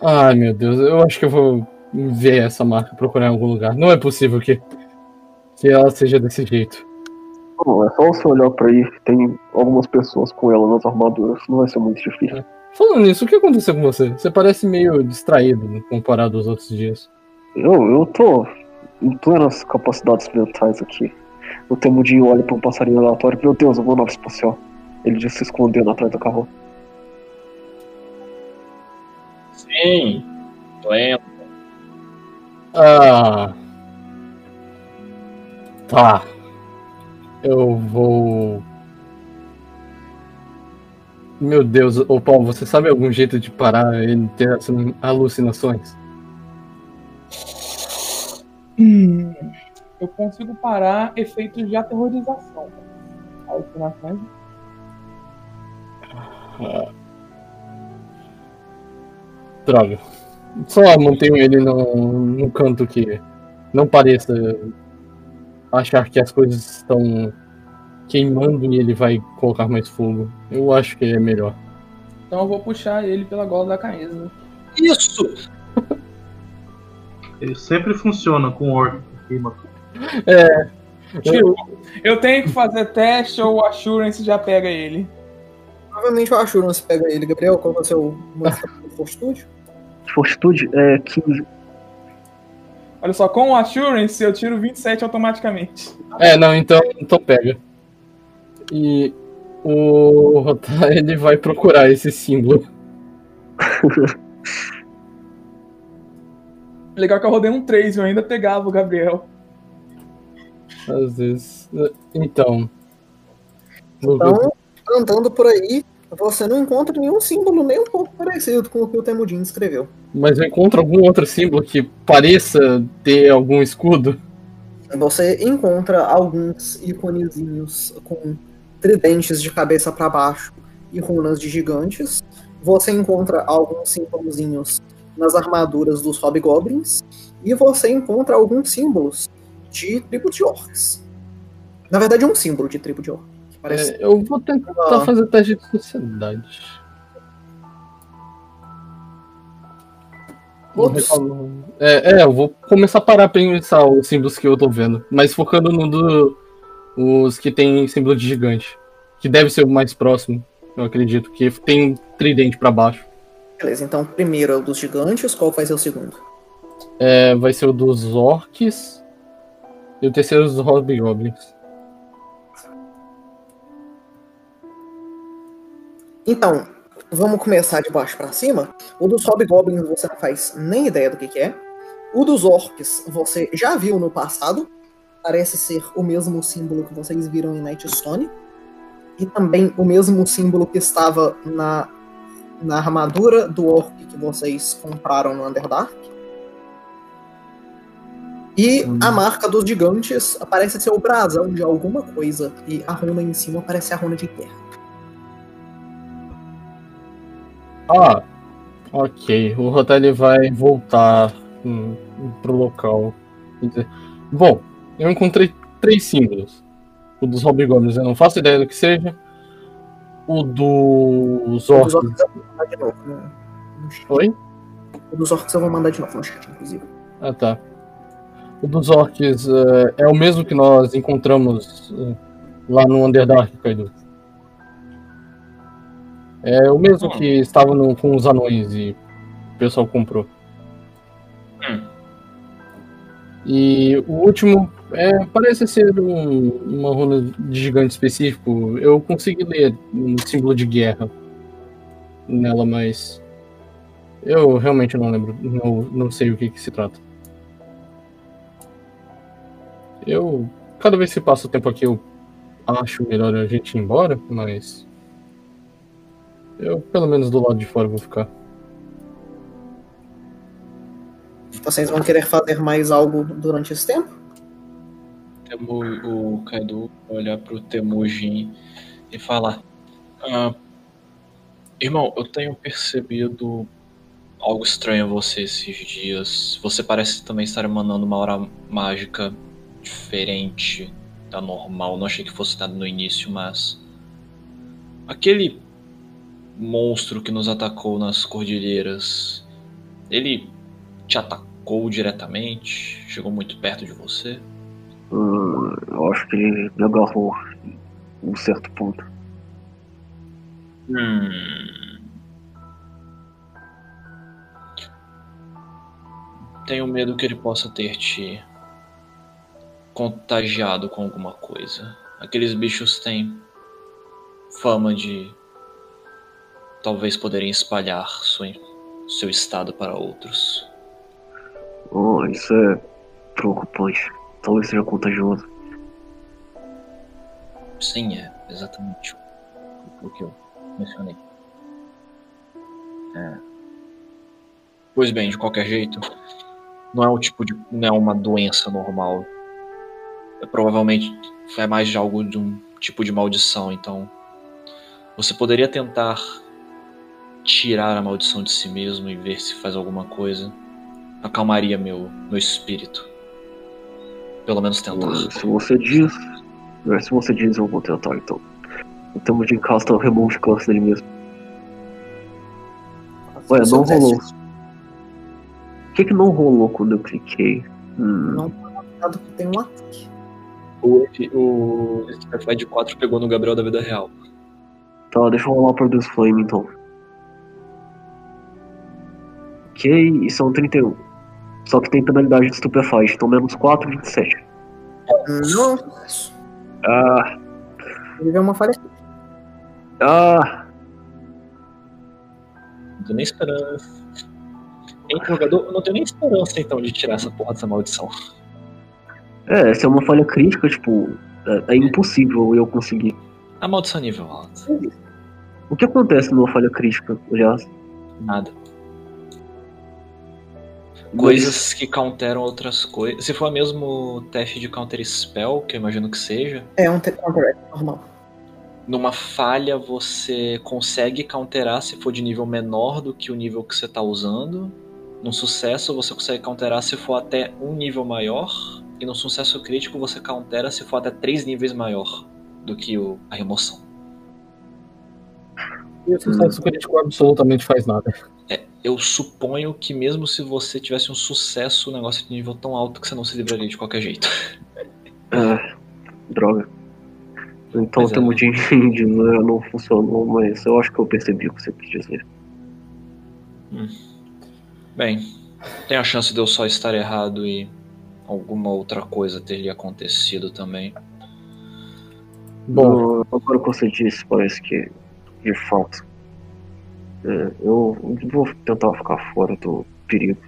Ai, meu Deus, eu acho que eu vou ver essa marca, procurar em algum lugar. Não é possível que, que ela seja desse jeito. Não, é só você olhar pra aí, tem algumas pessoas com ela nas armaduras, não vai ser muito difícil. Falando nisso, o que aconteceu com você? Você parece meio distraído comparado aos outros dias. Eu, eu tô em plenas capacidades mentais aqui. O Temudinho olha pra um passarinho aleatório, meu Deus, uma nave espacial. Ele já se escondendo atrás do carro. Sim, lembro. Ah. Tá. Eu vou. Meu Deus, ô Paulo, você sabe algum jeito de parar ele ter essas alucinações? Hum, eu consigo parar efeitos de aterrorização. Alucinações. Droga. Só mantenho ele no, no canto que não pareça achar que as coisas estão queimando e ele vai colocar mais fogo. Eu acho que é melhor. Então eu vou puxar ele pela gola da camisa. Isso! Ele sempre funciona com orc que queima. É. Tipo, eu tenho que fazer teste ou o Assurance já pega ele. Provavelmente o Assurance pega ele. Gabriel, qual é o seu modificador de fortitude? Fortitude é 15. Olha só, com o Assurance eu tiro 27 automaticamente. É, não, então, então pega. E o Rotar, *laughs* ele vai procurar esse símbolo. *laughs* Legal que eu rodei um 3 eu ainda pegava o Gabriel. Às vezes. Então. Então, andando por aí, você não encontra nenhum símbolo nem um pouco parecido com o que o Temudin escreveu. Mas eu encontro algum outro símbolo que pareça ter algum escudo? Você encontra alguns iconezinhos com tridentes de cabeça para baixo e runas de gigantes. Você encontra alguns símbolozinhos nas armaduras dos hobgoblins. E você encontra alguns símbolos de tribo de orcs. Na verdade, um símbolo de tribo de orcs. Que parece É, eu vou tentar Ah. fazer teste de sociedade. Reclamar. É, é, eu vou começar a parar a pensar os símbolos que eu tô vendo. Mas focando no do. Os que tem símbolo de gigante. Que deve ser o mais próximo, eu acredito. Que tem tridente pra baixo. Beleza, então primeiro é o dos gigantes, qual vai ser o segundo? É, vai ser o dos orcs. E o terceiro dos hobgoblins. Então, vamos começar de baixo pra cima. O dos hobgoblins você não faz nem ideia do que, que é. O dos orcs você já viu no passado. Parece ser o mesmo símbolo que vocês viram em Nightstone. E também o mesmo símbolo que estava na, na armadura do orc que vocês compraram no Underdark. E Hum. a marca dos gigantes parece ser o brasão de alguma coisa. E a runa em cima parece a runa de guerra. Ah, ok. O Rotelli vai voltar hum, pro local. Bom, eu encontrei três símbolos. O dos Hobgoblins eu não faço ideia do que seja. O dos O dos orcs. orcs eu vou mandar de novo. né? Oi? O dos orcs eu vou mandar de novo no chat, inclusive. Ah, tá. O dos orcs é, é o mesmo que nós encontramos é, lá no Underdark, Kaido. É o mesmo que estava no- com os anões e o pessoal comprou. Hum. E o último é, parece ser um- uma runa de gigante específico. Eu consegui ler um símbolo de guerra nela, mas eu realmente não lembro, não, não sei o que, que se trata. Eu, cada vez que passa o tempo aqui, eu acho melhor a gente ir embora, mas eu, pelo menos do lado de fora, vou ficar. Vocês vão querer fazer mais algo durante esse tempo? O Kaido olhar pro Temujin e falar: "Ah, Irmão, eu tenho percebido algo estranho a você esses dias. Você parece também estar emanando uma aura mágica diferente da normal. Não achei que fosse nada no início, mas. Aquele monstro que nos atacou nas cordilheiras. Ele te atacou diretamente? Chegou muito perto de você? Hum, eu acho que ele me agarrou em um certo ponto. Hum. Tenho medo que ele possa ter te contagiado com alguma coisa. Aqueles bichos têm fama de talvez poderem espalhar sua- seu estado para outros. Oh, isso é preocupante. Talvez seja contagioso. Sim, é exatamente o que eu mencionei. Pois bem, de qualquer jeito, não é um tipo de. não é uma doença normal. É, provavelmente é mais de algo de um tipo de maldição, então. Você poderia tentar tirar a maldição de si mesmo e ver se faz alguma coisa. Acalmaria meu, meu espírito. Pelo menos tentar. Se você diz. é, Se você diz, eu vou tentar então. O termo de encasta remove classe dele mesmo. Ué, não rolou. O que que não rolou quando eu cliquei? Hum, Não foi marcado que tem um ataque. O, o de 4 pegou no Gabriel da vida real. Tá, deixa eu rolar por Deus Flame então. Ok, e são 31. Só que tem penalidade de Stupefy, então menos 4, 27. Não. Ah, Ele vê uma falha. ah, Não tenho nem esperança. Jogador, eu não tenho nem esperança então de tirar essa porra dessa maldição. é, se é uma falha crítica, tipo, é, é impossível eu conseguir. A maldição é nível alto. O que acontece numa falha crítica, aliás? Nada. Coisas que counteram outras coisas. Se for mesmo teste de counter spell, que eu imagino que seja, É um counteract normal. numa falha você consegue counterar se for de nível menor do que o nível que você está usando. Num sucesso você consegue counterar se for até um nível maior. E no sucesso crítico você countera se for até três níveis maior do que o, a remoção. E o sucesso crítico absolutamente faz nada. Eu suponho que mesmo se você tivesse um sucesso, o negócio é de nível tão alto que você não se livraria de qualquer jeito. É, droga. Então o é. termo de *laughs* de não funcionou, mas eu acho que eu percebi o que você quis dizer. Bem, tem a chance de eu só estar errado e alguma outra coisa ter lhe acontecido também. Bom, agora que você disse, parece que, de fato, é, eu vou tentar ficar fora do perigo.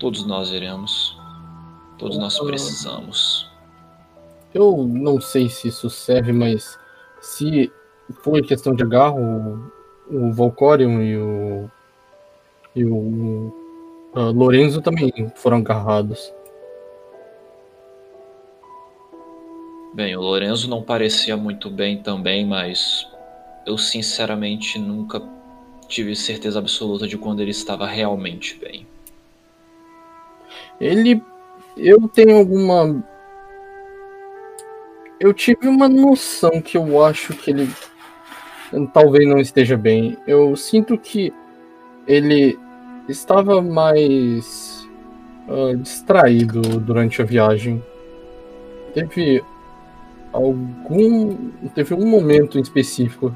Todos nós iremos. Todos nós precisamos. eu não sei se isso serve, mas se foi questão de agarro, o, Volcorion e o. e o. ah, Lorenzo também foram agarrados. Bem, o Lorenzo não parecia muito bem também, mas eu sinceramente nunca tive certeza absoluta de quando ele estava realmente bem. Ele. Eu tenho alguma. Eu tive uma noção que eu acho que ele talvez não esteja bem. Eu sinto que ele estava mais ah, distraído durante a viagem. Teve algum. Teve um momento em específico.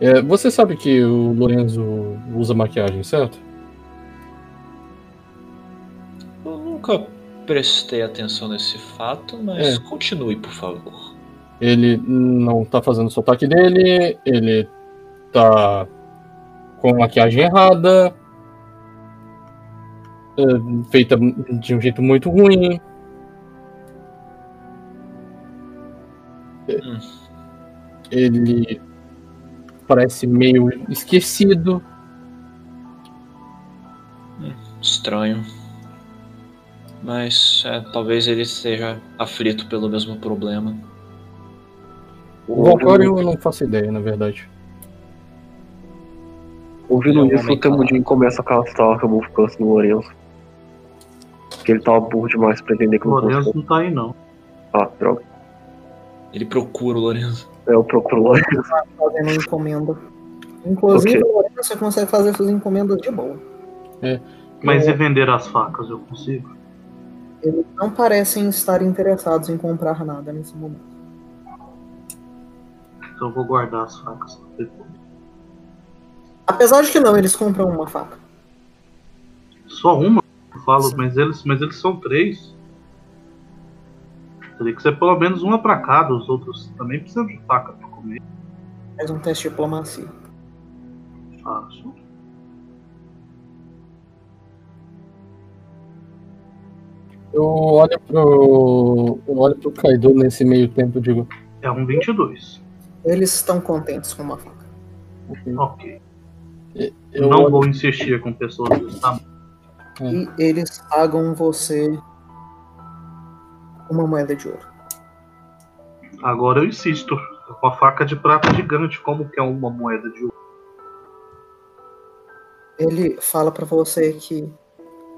É, você sabe que o Lorenzo usa maquiagem, certo? Eu nunca prestei atenção nesse fato, mas É. continue, por favor. Ele não tá fazendo o sotaque dele, ele tá com a maquiagem errada, é, feita de um jeito muito ruim. Ele parece meio esquecido. Estranho. Mas é, talvez ele esteja aflito pelo mesmo problema. O Valkyrie eu não faço ideia, na verdade. Ouvindo é um isso, o Temudin começa a castar Remove Curse no Lorenzo. Porque ele tava burro demais pra entender que O não Lourenço não tá aí, não. Ah, droga. Ele procura o Lorenzo. É, eu procuro o Lorenzo. fazendo encomenda. Inclusive, Ok. o Lourenço você consegue fazer suas encomendas de boa. Mas Eu- e vender as facas, eu consigo? Eles não parecem estar interessados em comprar nada nesse momento. Então eu vou guardar as facas depois. Apesar de que não, eles compram uma faca. Só uma? Eu falo, mas eles, mas eles são três. Teria que ser pelo menos uma pra cada, os outros também precisam de faca pra comer. Faz um teste de diplomacia. Faço. Eu olho pro. Eu olho pro Kaido nesse meio tempo e digo. É um 22. Eles estão contentes com uma faca. Ok. Eu não olho- vou insistir com pessoas desse tamanho. E eles pagam você uma moeda de ouro. Agora eu insisto. Com a faca de prata gigante, como que é uma moeda de ouro? Ele fala pra você que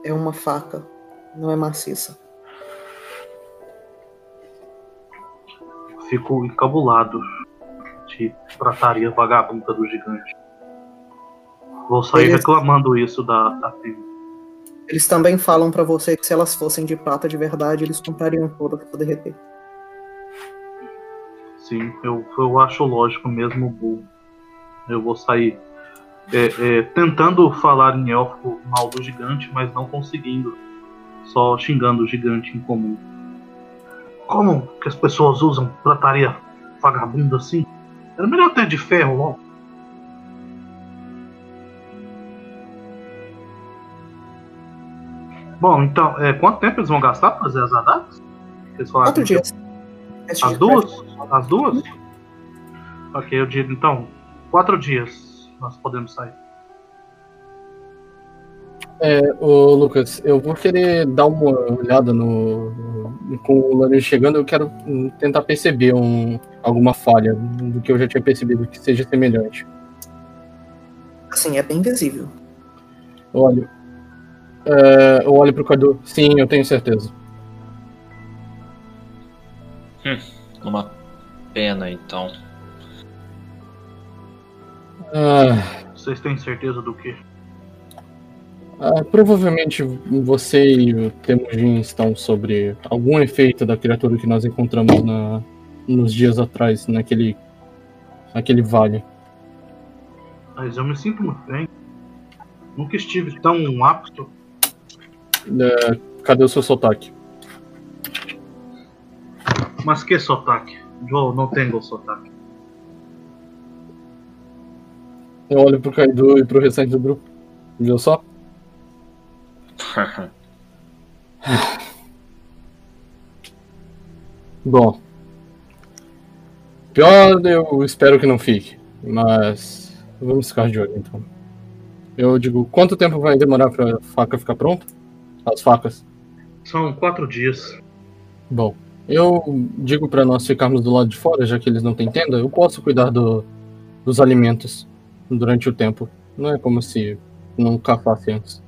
é uma faca, não é maciça. Fico encabulado de prataria vagabunda do gigante. Vou sair Eles- reclamando isso da, da tribo. Eles também falam pra você que se elas fossem de prata de verdade, eles comprariam todas pra derreter. Sim, eu, eu acho lógico mesmo, burro. Eu vou sair é, é, tentando falar em elfo mal do gigante, mas não conseguindo. Só xingando o gigante em comum. Como que as pessoas usam prataria vagabunda assim? Era melhor ter de ferro logo. Bom, então, é, quanto tempo eles vão gastar pra fazer as adagas? Quatro dias. As de duas? As duas? Ok, eu digo então, quatro dias nós podemos sair. É, ô Lucas, eu vou querer dar uma olhada no. no- com o Lourenço chegando, eu quero hum, tentar perceber um, alguma falha do que eu já tinha percebido que seja semelhante. Assim, é bem visível. Eu olho. É, eu olho pro Cadu. Sim, eu tenho certeza. Uma pena, então. Ah, Vocês têm certeza do quê? ah, provavelmente você e o Temujin estão sobre algum efeito da criatura que nós encontramos na, nos dias atrás, naquele, naquele vale. Mas eu me sinto muito bem. Nunca estive tão apto. É, cadê o seu sotaque? Mas que sotaque? Eu não tenho sotaque. Eu olho pro Kaido e pro restante do grupo. Viu só? *laughs* Bom. Pior eu espero que não fique. Mas vamos ficar de olho então. Eu digo, quanto tempo vai demorar pra faca ficar pronta? As facas. São quatro dias. Bom, eu digo pra nós ficarmos do lado de fora, já que eles não têm tenda, eu posso cuidar do- dos alimentos durante o tempo. Não é como se não caçasse antes.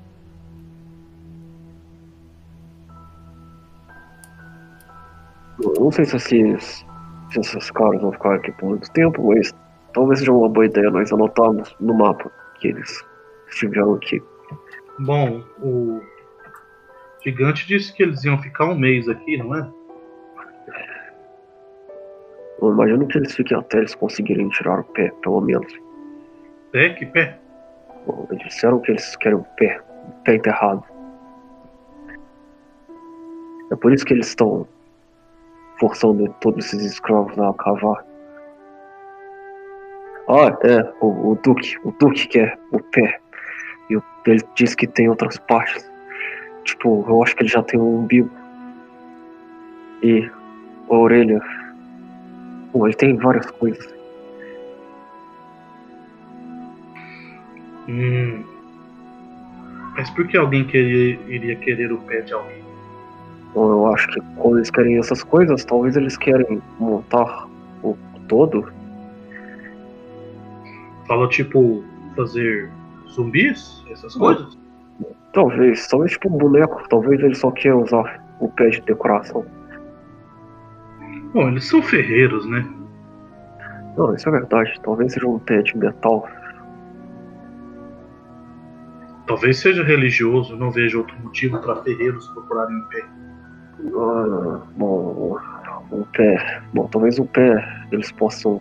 Eu não sei se esses, se esses caras vão ficar aqui por muito tempo, mas talvez seja uma boa ideia nós anotarmos no mapa que eles estiveram aqui. Bom, o gigante disse que eles iam ficar um mês aqui, não é? Eu imagino que eles fiquem até eles conseguirem tirar o pé, pelo menos. Pé, que pé? Bom, Eles disseram que eles querem o pé, o pé enterrado. É por isso que eles estão forçando todos esses escravos a cavar. Ah, é, o, o Duque, o Duque quer o pé. E ele diz que tem outras partes. Tipo, eu acho que ele já tem um umbigo. E a orelha. Bom, ele tem várias coisas. Hum. Mas por que alguém queria, iria querer o pé de alguém? Bom, eu acho que quando eles querem essas coisas, talvez eles querem montar o todo. Falou tipo fazer zumbis? Essas coisas? Talvez, talvez tipo um boneco. Talvez eles só queiram usar o pé de decoração. Bom, eles são ferreiros, né? Não, isso é verdade. Talvez seja um pé de metal. Talvez seja religioso, não vejo outro motivo para ferreiros procurarem um pé. Ah, bom, um pé. Bom, talvez o pé eles possam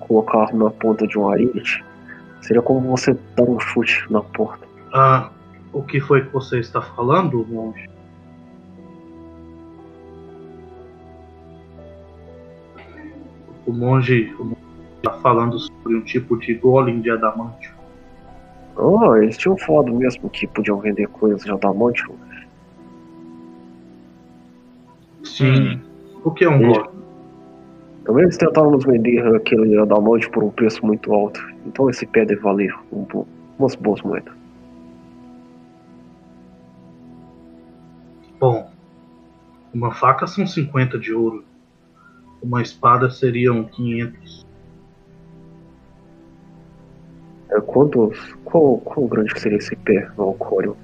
colocar na ponta de um arite. Seria como você dar um chute na porta. Ah, o que foi que você está falando, monge? O monge o monge está falando sobre um tipo de golem de adamantio. Ah, eles tinham falado mesmo que podiam vender coisas de adamantio. Sim. O que é um Hum. golem? Também eles tentaram nos vender aquele adamante por um preço muito alto. Então esse pé deve valer um, bo- umas boas moedas. Uma faca são 50 de ouro. Uma espada seriam 500. É, quantos. Qual, qual grande seria esse pé, Valcório?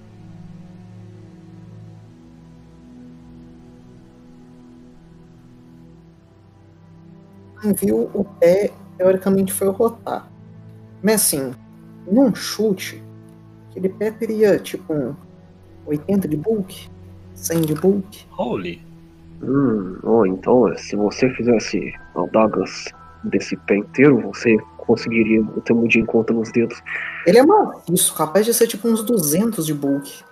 Quem viu o pé, teoricamente, foi o Rotar. Mas assim, num chute, aquele pé teria tipo um 80 de bulk, 100 de bulk. Holy. Hum, oh, então se você fizesse adagas desse pé inteiro, você conseguiria ter um de encontro nos dedos. Ele é maciço, capaz de ser tipo uns 200 de bulk.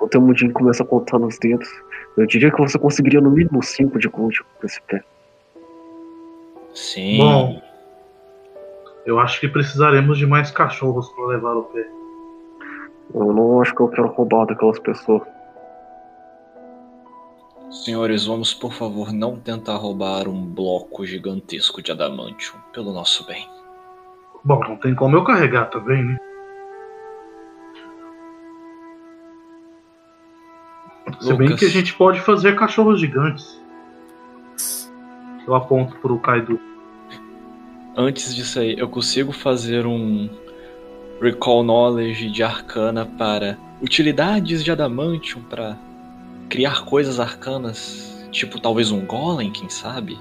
O Temudin começa a contar nos dedos. Eu diria que você conseguiria no mínimo 5 de gold com esse pé. Sim. Bom, eu acho que precisaremos de mais cachorros para levar o pé. Eu não acho que eu quero roubar daquelas pessoas. Senhores, vamos por favor não tentar roubar um bloco gigantesco de adamantium, pelo nosso bem. Bom, não tem como eu carregar também, né? Se bem Lucas. que a gente pode fazer cachorros gigantes. Eu aponto pro Kaido. Antes disso aí, eu consigo fazer um recall knowledge de arcana para utilidades de adamantium para criar coisas arcanas, tipo talvez um golem, quem sabe?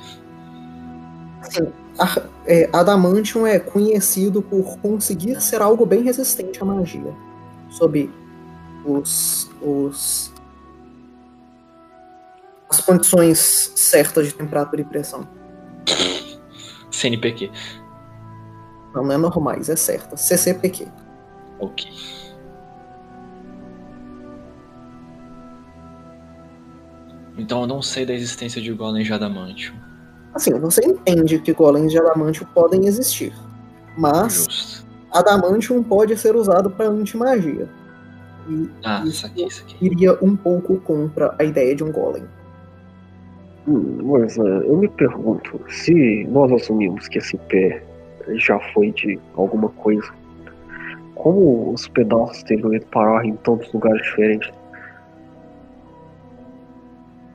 A- é, Adamantium é conhecido por conseguir ser algo bem resistente à magia. Sob os, os as condições certas de temperatura e pressão. *laughs* CNPq. Não, não é normais, é certa. CCPQ. Ok. Então eu não sei da existência de golem de adamantium. Assim, você entende que golems de Adamantium podem existir. Mas Justo. Adamantium pode ser usado para antimagia. E Ah, Isso. saquei, saquei. iria um pouco contra a ideia de um golem. Hum, mas é, eu me pergunto, se nós assumimos que esse pé já foi de alguma coisa, como os pedaços teriam ido parar em tantos lugares diferentes?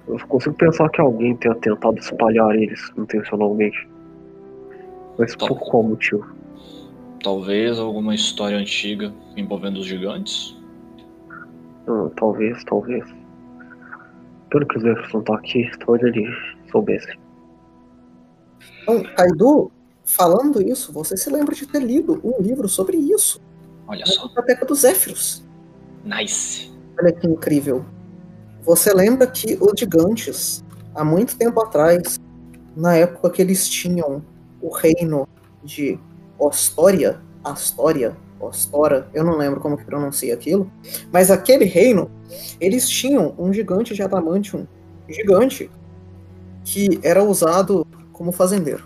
Eu consigo pensar que alguém tenha tentado espalhar eles intencionalmente. Mas Tá. por qual motivo? Talvez alguma história antiga envolvendo os gigantes? Ah, talvez, talvez. Pelo que os Jefferson tá aqui, talvez ele soubesse. Então, Kaido, falando isso, você se lembra de ter lido um livro sobre isso Olha na só. biblioteca dos Zéfiros. Nice. Olha que incrível. Você lembra que os gigantes, há muito tempo atrás, na época que eles tinham o reino de Ostória, Astória, Ostora, eu não lembro como que pronuncia aquilo, mas aquele reino, eles tinham um gigante de adamantium gigante que era usado como fazendeiro.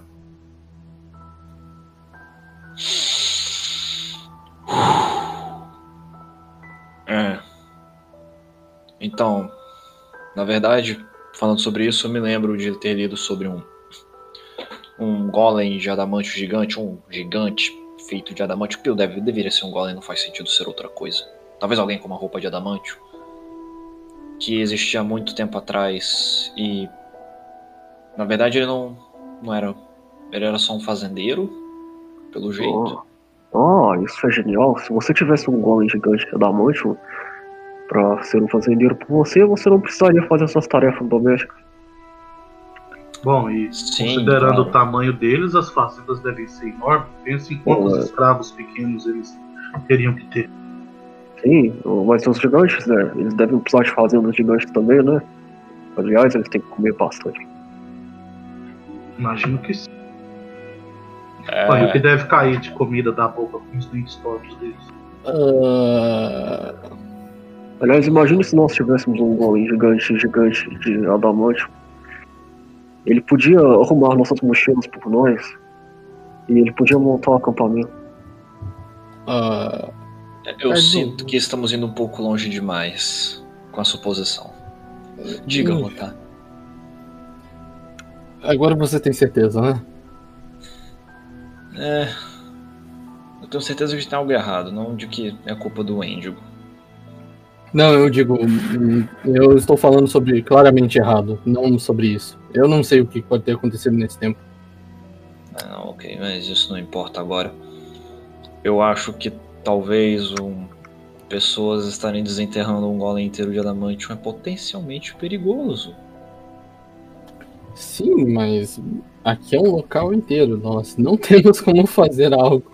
É. Então, na verdade, falando sobre isso, eu me lembro de ter lido sobre um um golem de adamantio gigante, um gigante feito de adamantio, que deve, deveria ser um golem, não faz sentido ser outra coisa. Talvez alguém com uma roupa de adamantio, que existia muito tempo atrás e na verdade ele não não era ele era só um fazendeiro, pelo jeito. Ah, isso é genial. Se você tivesse um golem gigante de adamantium pra ser um fazendeiro por você, você não precisaria fazer suas tarefas domésticas. Bom, e Sim, considerando claro. o tamanho deles, as fazendas devem ser enormes. Pense em quantos Pô, é. escravos pequenos eles teriam que ter. Sim, mas os gigantes, né? Eles devem precisar de fazendas gigantes também, né? Aliás, eles têm que comer bastante. Imagino que sim. É, Bom, e o que deve cair de comida da boca com os dentes tortos deles. Ah, Aliás, imagine se nós tivéssemos um golem gigante, gigante de adamantium. Ele podia arrumar nossas mochilas por nós. E ele podia montar um acampamento. ah, eu sinto que estamos indo um pouco longe demais com a suposição. Diga, Hum. Rotar. Agora você tem certeza, né? É. Eu tenho certeza que tem algo errado, não de que é culpa do Endigo. Não, eu digo, hum, eu estou falando sobre claramente errado, não sobre isso. Eu não sei o que pode ter acontecido nesse tempo. Ah, ok, mas isso não importa agora. Eu acho que talvez um, pessoas estarem desenterrando um golem inteiro de adamantium é potencialmente perigoso. Sim, mas aqui é um local inteiro. Nós não *laughs* temos como fazer algo.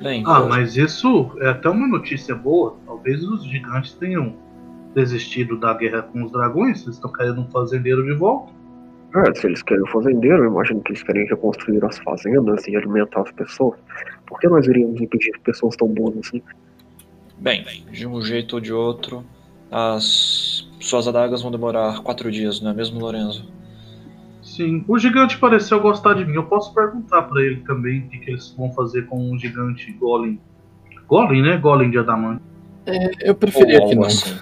Bem, Ah, mas isso é até uma notícia boa. Talvez os gigantes tenham desistido da guerra com os dragões. Eles estão querendo um fazendeiro de volta. É, se eles querem um fazendeiro, eu imagino que eles querem reconstruir as fazendas e alimentar as pessoas. Por que nós iríamos impedir pessoas tão boas assim? bem, de um jeito ou de outro, as suas adagas vão demorar quatro dias, não é mesmo, Lorenzo? Sim, o gigante pareceu gostar de mim. Eu posso perguntar pra ele também o que, que eles vão fazer com um gigante golem. Golem, né? Golem de adamante. Eu preferia que não. assim.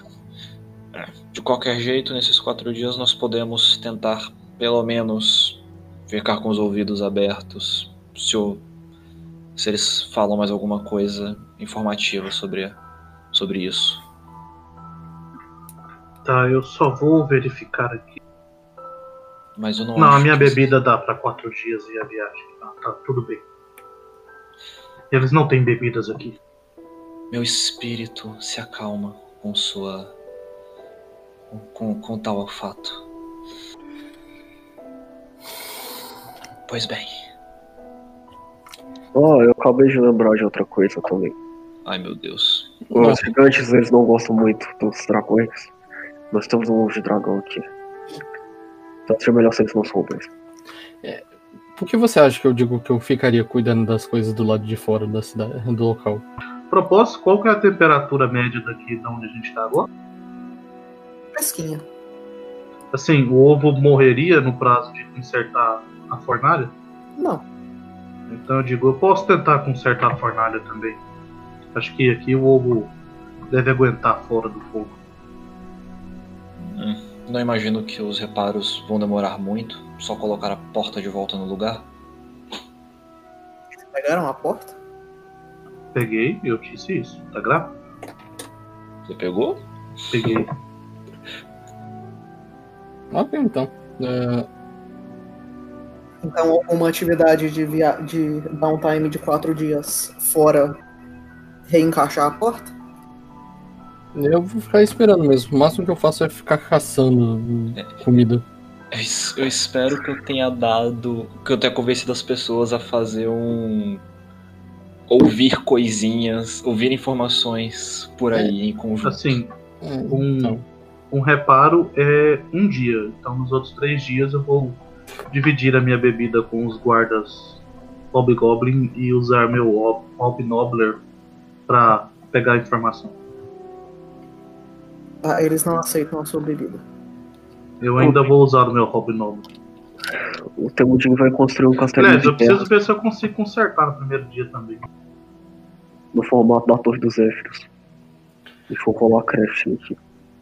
É, De qualquer jeito, nesses quatro dias nós podemos tentar, pelo menos, ficar com os ouvidos abertos. Se, o- se eles falam mais alguma coisa informativa sobre, sobre isso. Tá, eu só vou verificar aqui. Mas eu não, Não, a minha que- bebida dá pra quatro dias e a viagem. Tá, tá tudo bem. Eles não têm bebidas aqui. Meu espírito se acalma com sua. com, com, tal fato. Pois bem. Ah, eu acabei de lembrar de outra coisa também. Ai meu Deus. Os gigantes, eles não gostam muito dos dragões. Nós temos um ovo de dragão aqui. Então seria melhor se eles não soubessem. Por que você acha que eu digo que eu ficaria cuidando das coisas do lado de fora da cidade, do local? Propósito, qual que é a temperatura média daqui de onde a gente tá agora? Fresquinha. Assim, o ovo morreria no prazo de consertar a fornalha? Não. Então eu digo, eu posso tentar consertar a fornalha também. Acho que aqui o ovo deve aguentar fora do fogo. Hum, Não imagino que os reparos vão demorar muito. Só colocar a porta de volta no lugar. Pegaram a porta? Peguei, eu disse isso. Tá gráfico? Você pegou? Peguei. Ok, então. É, Então, alguma atividade de, via... de downtime de quatro dias fora reencaixar a porta? eu vou ficar esperando mesmo. O máximo que eu faço é ficar caçando comida. Eu espero que eu tenha dado. que eu tenha convencido as pessoas a fazer um. Ouvir coisinhas, ouvir informações por aí em conjunto. Assim, É, um, então. um reparo é um dia. Então nos outros três dias eu vou dividir a minha bebida com os guardas Hobgoblin e usar meu Hob- Hobnobler pra pegar a informação. Ah, eles não aceitam a sua bebida. Eu ainda vou usar o meu Hobnobler. O Temudinho vai construir um castelo Aliás, eu de terra preciso ver se eu consigo consertar no primeiro dia também. no formato da Torre dos Zéfiros. Deixa eu rolar a crafting aqui.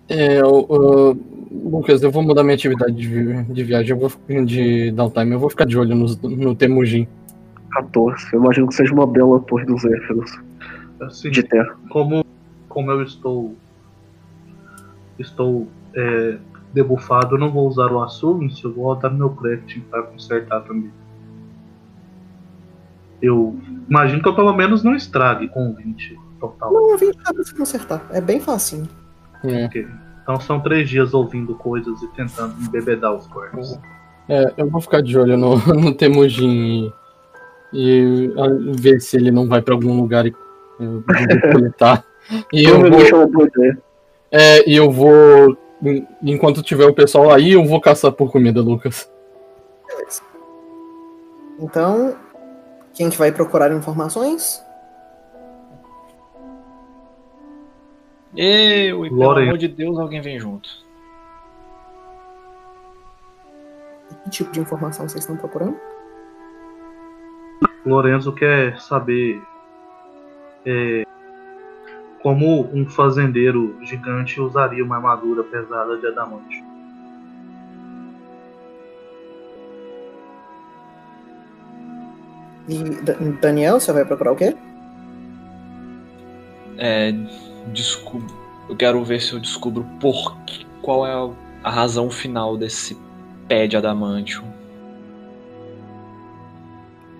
É, eu, eu- Lucas, eu vou mudar minha atividade de, vi- de viagem, eu vou de downtime, eu vou ficar de olho no, no Temujin. 14. Eu imagino que seja uma bela Torre dos Zéfiros Assim, de terra. como, como eu estou estou é, debufado, eu não vou usar o Assurance, eu vou rodar meu crafting para consertar também. Eu imagino que eu pelo menos não estrague com 20 total. Não, 20 dá pra se consertar. É bem facinho. É, Ok. Então são três dias ouvindo coisas e tentando embebedar os guardas. é, eu vou ficar de olho no, *laughs* no Temujin e, e ver se ele não vai pra algum lugar e eu, coletar. E eu vou, Provavelmente é é, e eu vou, enquanto tiver o pessoal aí, eu vou caçar por comida, Lucas. Beleza. Então, quem que vai procurar informações? Eu, e pelo Loren. amor de Deus, alguém vem junto. Que tipo de informação vocês estão procurando? Lorenzo quer saber é, como um fazendeiro gigante usaria uma armadura pesada de adamante. E Daniel, você vai procurar o quê? É, descubro. Eu quero ver se eu descubro por que, qual é a razão final desse pé de adamantium.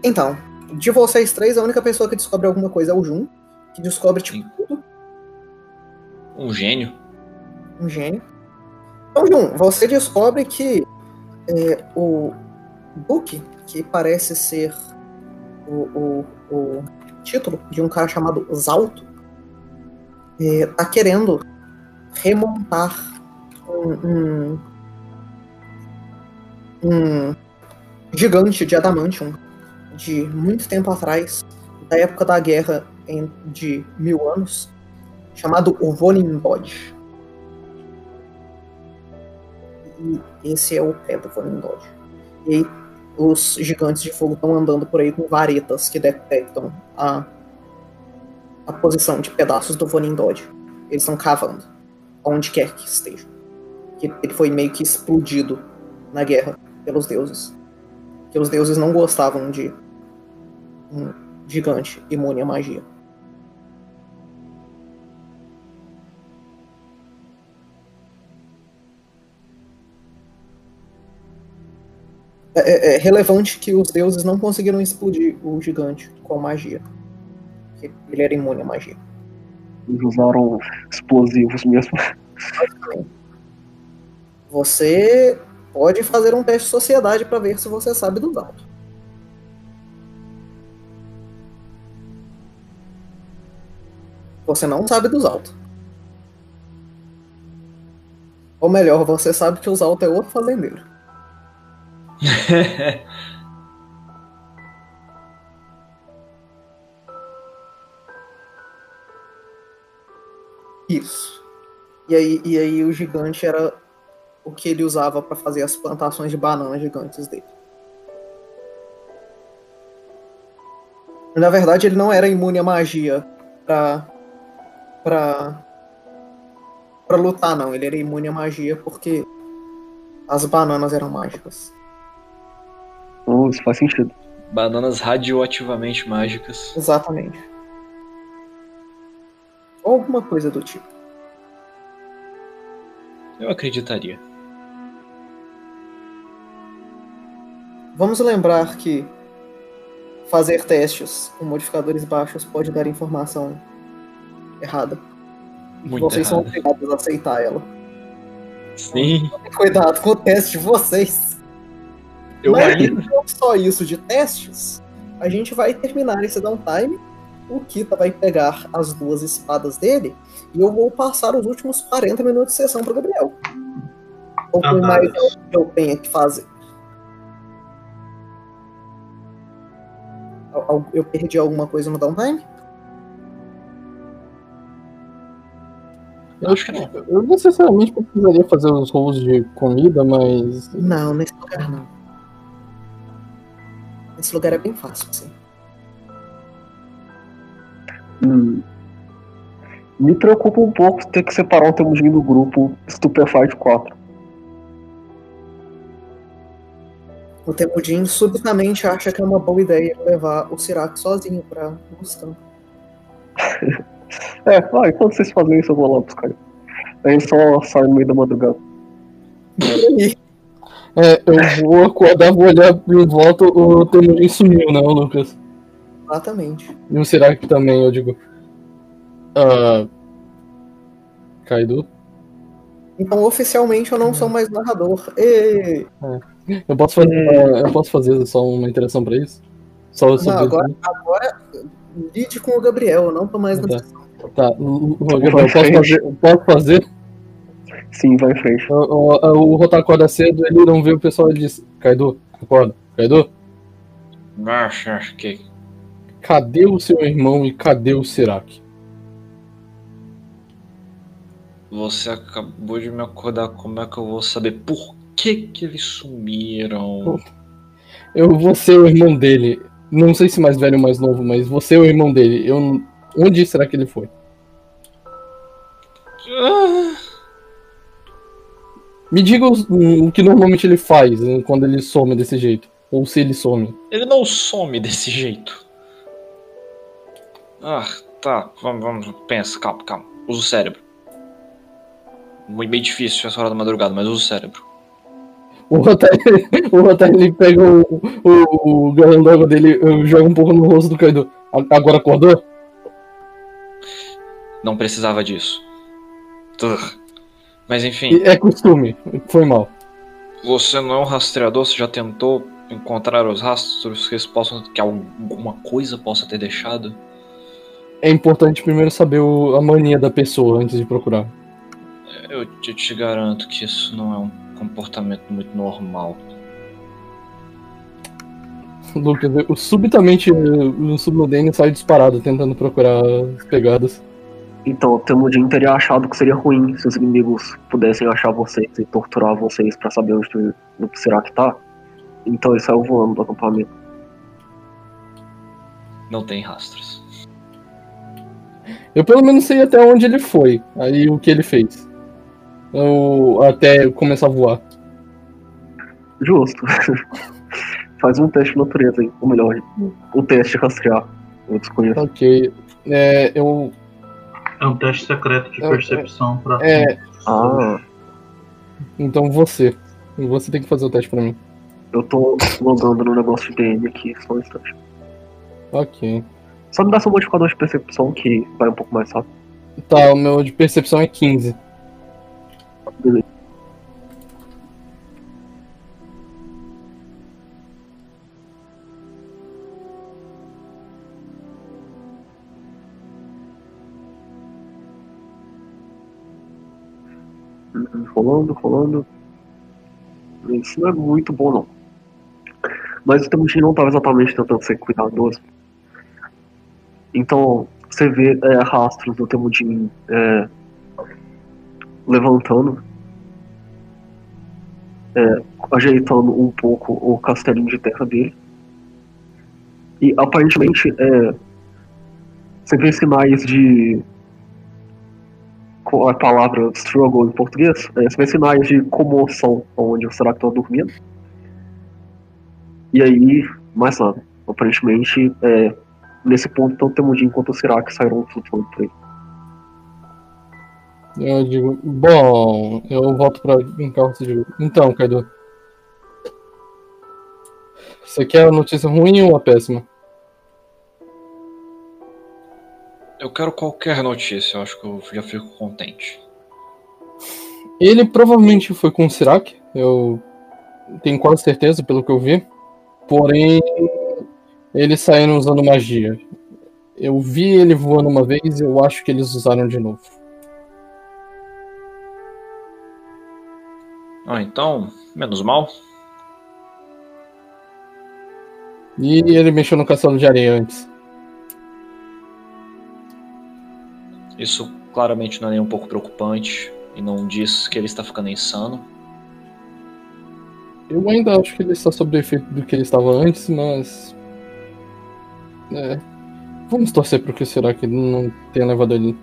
Então, de vocês três, a única pessoa que descobre alguma coisa é o Jun, que descobre tipo, tudo um gênio? um gênio. Então, Jun, você descobre que é, o Duque, que parece ser o, o- o título de um cara chamado Zalto, é, tá querendo remontar um, um, um gigante de adamantium de muito tempo atrás, da época da guerra em- de mil anos, chamado o Vonindod. E esse é o pé do Vonindod. E os gigantes de fogo estão andando por aí com varetas que detectam a, a posição de pedaços do Vonindod. Eles estão cavando, onde quer que esteja. Ele foi meio que explodido na guerra pelos deuses. Que os deuses não gostavam de um gigante imune à magia. É, é- é relevante que os deuses não conseguiram explodir o gigante com magia. Que Ele era imune à magia. Eles usaram explosivos mesmo. *laughs* Você pode fazer um teste de sociedade para ver se você sabe dos altos. Você não sabe dos altos. Ou melhor, você sabe que os altos é outro fazendeiro. *laughs* Isso. E aí, e aí o gigante era o que ele usava para fazer as plantações de bananas gigantes dele. Na verdade, ele não era imune à magia pra. pra. pra lutar, não. Ele era imune à magia porque as bananas eram mágicas. Oh, isso faz sentido. Bananas radioativamente mágicas. Exatamente. Ou alguma coisa do tipo. Eu acreditaria. Vamos lembrar que fazer testes com modificadores baixos pode dar informação errada. Muito vocês são errada. obrigados a aceitar ela. Sim. Cuidado com o teste de vocês. Eu Mas ainda. não só isso de testes, a gente vai terminar esse downtime. O Kita vai pegar as duas espadas dele e eu vou passar os últimos 40 minutos de sessão pro Gabriel. Ou Tá, com tá. mais que eu tenha que fazer. Eu perdi alguma coisa no downtime? Eu acho que não. Eu necessariamente precisaria fazer os rolos de comida, mas. Não, nesse lugar não. Esse lugar é bem fácil, sim. Hum. Me preocupa um pouco ter que separar o Temujin do grupo Stupefied 4. O Temudin subitamente acha que é uma boa ideia levar o Sirac sozinho pra buscar. *laughs* É, vai, enquanto vocês fazem isso, eu vou lá buscar. A gente só sai no meio da madrugada. *laughs* É, eu vou acordar, vou olhar em volta, o Temujin sumiu, né, Lucas? Exatamente. E o Sirac também, eu digo. Ah. Kaido? Então, oficialmente, eu não sou mais narrador. E... Eu posso fazer, uma- eu posso fazer só uma interação pra isso? Só Não, agora, agora lide com o Gabriel, eu não tô mais na Tá. sessão. Tá, Vai Gabriel, em posso fazer? Posso fazer? Sim, vai em frente. O, o, o Rota acorda cedo, ele não vê o pessoal, ele diz: Kaido, acorda. Kaido, Acho, acho que. cadê o seu irmão e cadê o Sirac? Você acabou de me acordar. Como é que eu vou saber por que que eles sumiram? *laughs* Eu vou ser o irmão dele. Não sei se mais velho ou mais novo, mas você é o irmão dele. Eu, onde será que ele foi? Ah, Me diga o que normalmente ele faz né, quando ele some desse jeito. Ou se ele some. Ele não some desse jeito. Ah, tá. Vamos, vamos. Pensa, calma, calma. Usa o cérebro. Muito bem difícil essa hora da madrugada, mas usa o cérebro. *laughs* O Rotário, o ele pega o, o, o galão d'água dele, joga um pouco no rosto do Kaido. Agora acordou? Não precisava disso. Ugh. Mas enfim, É costume. Foi mal. você não é um rastreador? Você já tentou encontrar os rastros que possam. que alguma coisa possa ter deixado? É importante primeiro saber o- a mania da pessoa antes de procurar. Eu te, te garanto que isso não é um comportamento muito normal. Lucas, eu, subitamente o Subnodane sai disparado tentando procurar as pegadas. Então, o Temudin teria achado que seria ruim se os inimigos pudessem achar vocês e torturar vocês pra saber onde o será que tá. Então ele saiu voando do acampamento. Não tem rastros. Eu pelo menos sei até onde ele foi, aí o que ele fez. Eu, até começar a voar. Justo. *laughs* Faz um teste de natureza aí, ou melhor, o teste de rastrear. Eu desconheço. Ok. É, eu. É um teste secreto de É, percepção pra. É. Ah, Então você. Você tem que fazer o teste pra mim. eu tô logando no negócio de DM aqui, só um instante. Ok. Só me dá seu modificador de percepção que vai um pouco mais rápido. Tá, o meu de percepção é 15. Beleza. Rolando, rolando. Isso não é muito bom não. Mas o Temujin não estava exatamente tentando ser cuidadoso. Então, você vê é, rastros do Temujin é, levantando, é, ajeitando um pouco o castelinho de terra dele. E aparentemente é, você vê sinais de. Qual a palavra struggle em português? É, você vê sinais de comoção onde o Serac está dormindo. E aí, mais nada. Aparentemente, é, nesse ponto, temos de enquanto o Serac saíram flutuando por aí. Eu digo, bom, eu volto pra brincar e digo, então, Kaido. Você quer a notícia ruim ou a péssima? Eu quero qualquer notícia, eu acho que eu já fico contente. Ele provavelmente foi com o Sirak, eu tenho quase certeza pelo que eu vi. Porém, eles saíram usando magia. Eu vi ele voando uma vez e eu acho que eles usaram de novo. Ah, então, menos mal. E ele mexeu no castelo de areia antes. Isso claramente não é nem um pouco preocupante e não diz que ele está ficando insano. Eu ainda acho que ele está sob o efeito do que ele estava antes, mas. É. Vamos torcer para que será que não tenha levado ele.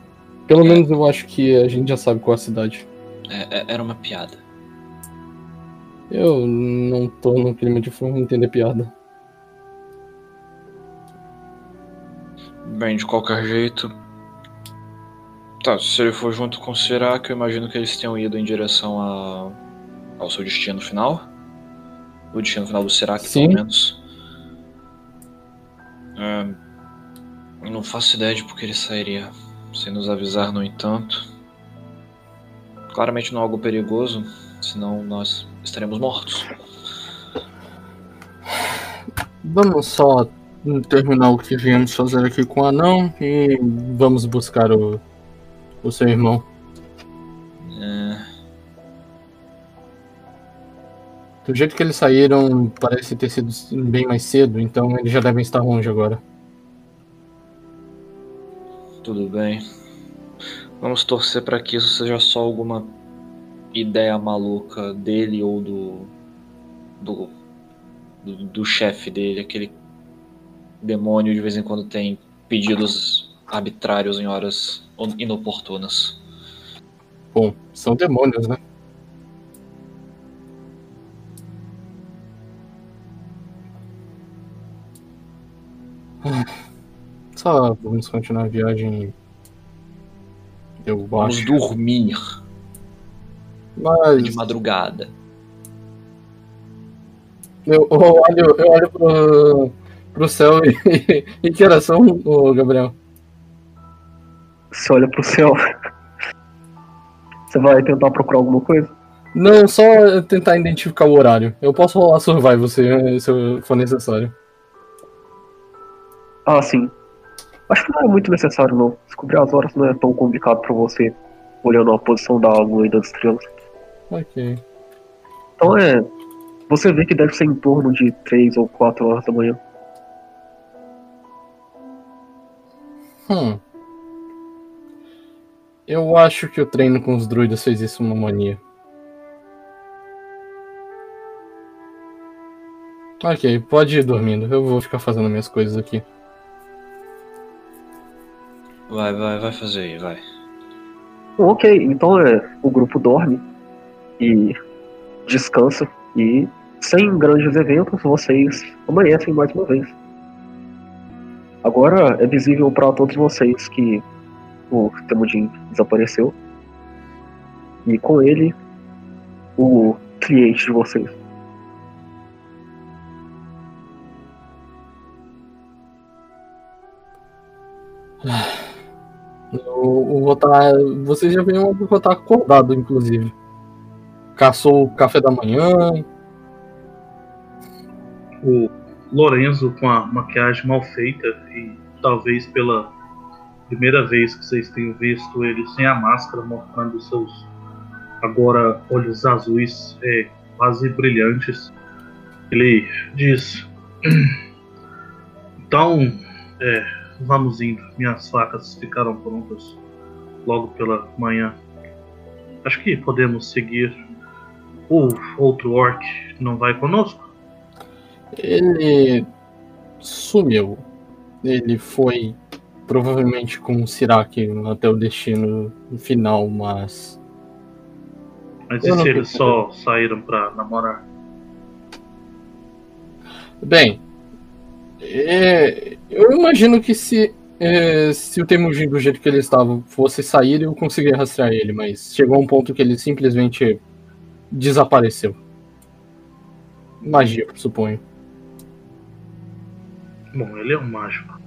Pelo menos eu acho que a gente já sabe qual é a cidade. É- é- era uma piada. Eu não tô no clima de entender piada. Bem, de qualquer jeito. Tá, se ele for junto com o Sirac, eu imagino que eles tenham ido em direção a... ao seu destino final. O destino final do Sirac, Sim. pelo menos. É, não faço ideia de por que ele sairia sem nos avisar, no entanto. Claramente não é algo perigoso, senão nós estaremos mortos. Vamos só terminar o que viemos fazer aqui com o anão e vamos buscar o, o seu irmão. É, Do jeito que eles saíram, parece ter sido bem mais cedo, então eles já devem estar longe agora. Tudo bem. Vamos torcer para que isso seja só alguma ideia maluca dele ou do do, do, do chefe dele, aquele demônio de vez em quando tem pedidos arbitrários em horas inoportunas. Bom, são demônios, né? Ah, só vamos continuar a viagem. Eu vamos acho. Dormir. Mas... De madrugada. Eu, eu olho, eu olho pro, pro céu e, *laughs* e que horas são, Gabriel? Você olha pro céu. Você vai tentar procurar alguma coisa? Não, só tentar identificar o horário. Eu posso rolar survival se, se for necessário. Ah, sim. Acho que não é muito necessário, não. Descobrir as horas não é tão complicado pra você, olhando a posição da lua e das estrelas. Ok. Então é. Você vê que deve ser em torno de 3 ou 4 horas da manhã. Hum. Eu acho que o treino com os druidas fez isso uma mania. Ok, pode ir dormindo. Eu vou ficar fazendo minhas coisas aqui. Vai, vai, vai fazer aí, vai. Ok, então é. O grupo dorme e descansa e sem grandes eventos vocês amanhecem mais uma vez. Agora é visível para todos vocês que o Temudin desapareceu e com ele o cliente de vocês. Eu vou estar. Vocês já viram que eu vou estar acordado, inclusive. Caçou o café da manhã. O Lorenzo com a maquiagem mal feita e talvez pela primeira vez que vocês tenham visto ele sem a máscara, mostrando seus agora olhos azuis é, quase brilhantes. Ele diz: Então, é, vamos indo. Minhas facas ficaram prontas logo pela manhã. Acho que podemos seguir. O outro orc não vai conosco? Ele sumiu. Ele foi provavelmente com o Sirak até o destino final, mas. Mas Eu e se eles só saíram pra namorar? Bem, é, eu imagino que se, é, se o Temujin do jeito que ele estava fosse sair, eu conseguiria rastrear ele, mas chegou a um ponto que ele simplesmente desapareceu. Magia, suponho. Bom, ele é um mágico.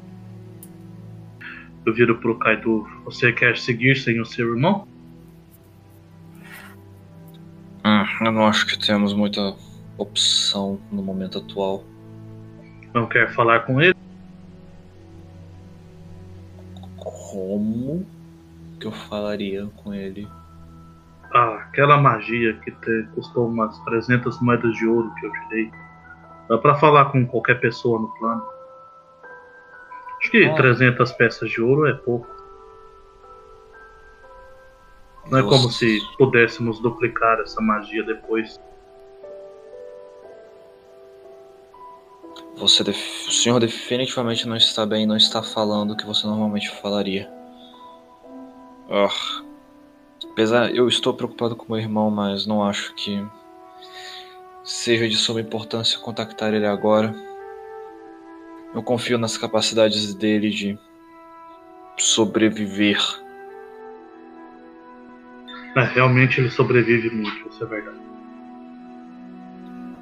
Eu viro pro Kaido. Você quer seguir sem o seu irmão? Hum, eu não acho que temos muita opção no momento atual. Não quer falar com ele? Como que eu falaria com ele? Ah, aquela magia que te custou umas 300 moedas de ouro que eu te dei. Dá pra falar com qualquer pessoa no plano. Acho que Ah. 300 peças de ouro é pouco. Não é como se pudéssemos duplicar essa magia depois. Você def- o senhor definitivamente não está bem, não está falando o que você normalmente falaria. Ah. Apesar, eu estou preocupado com meu irmão, mas não acho que seja de suma importância contactar ele agora. Eu confio nas capacidades dele de sobreviver. É, realmente ele sobrevive muito, isso é verdade.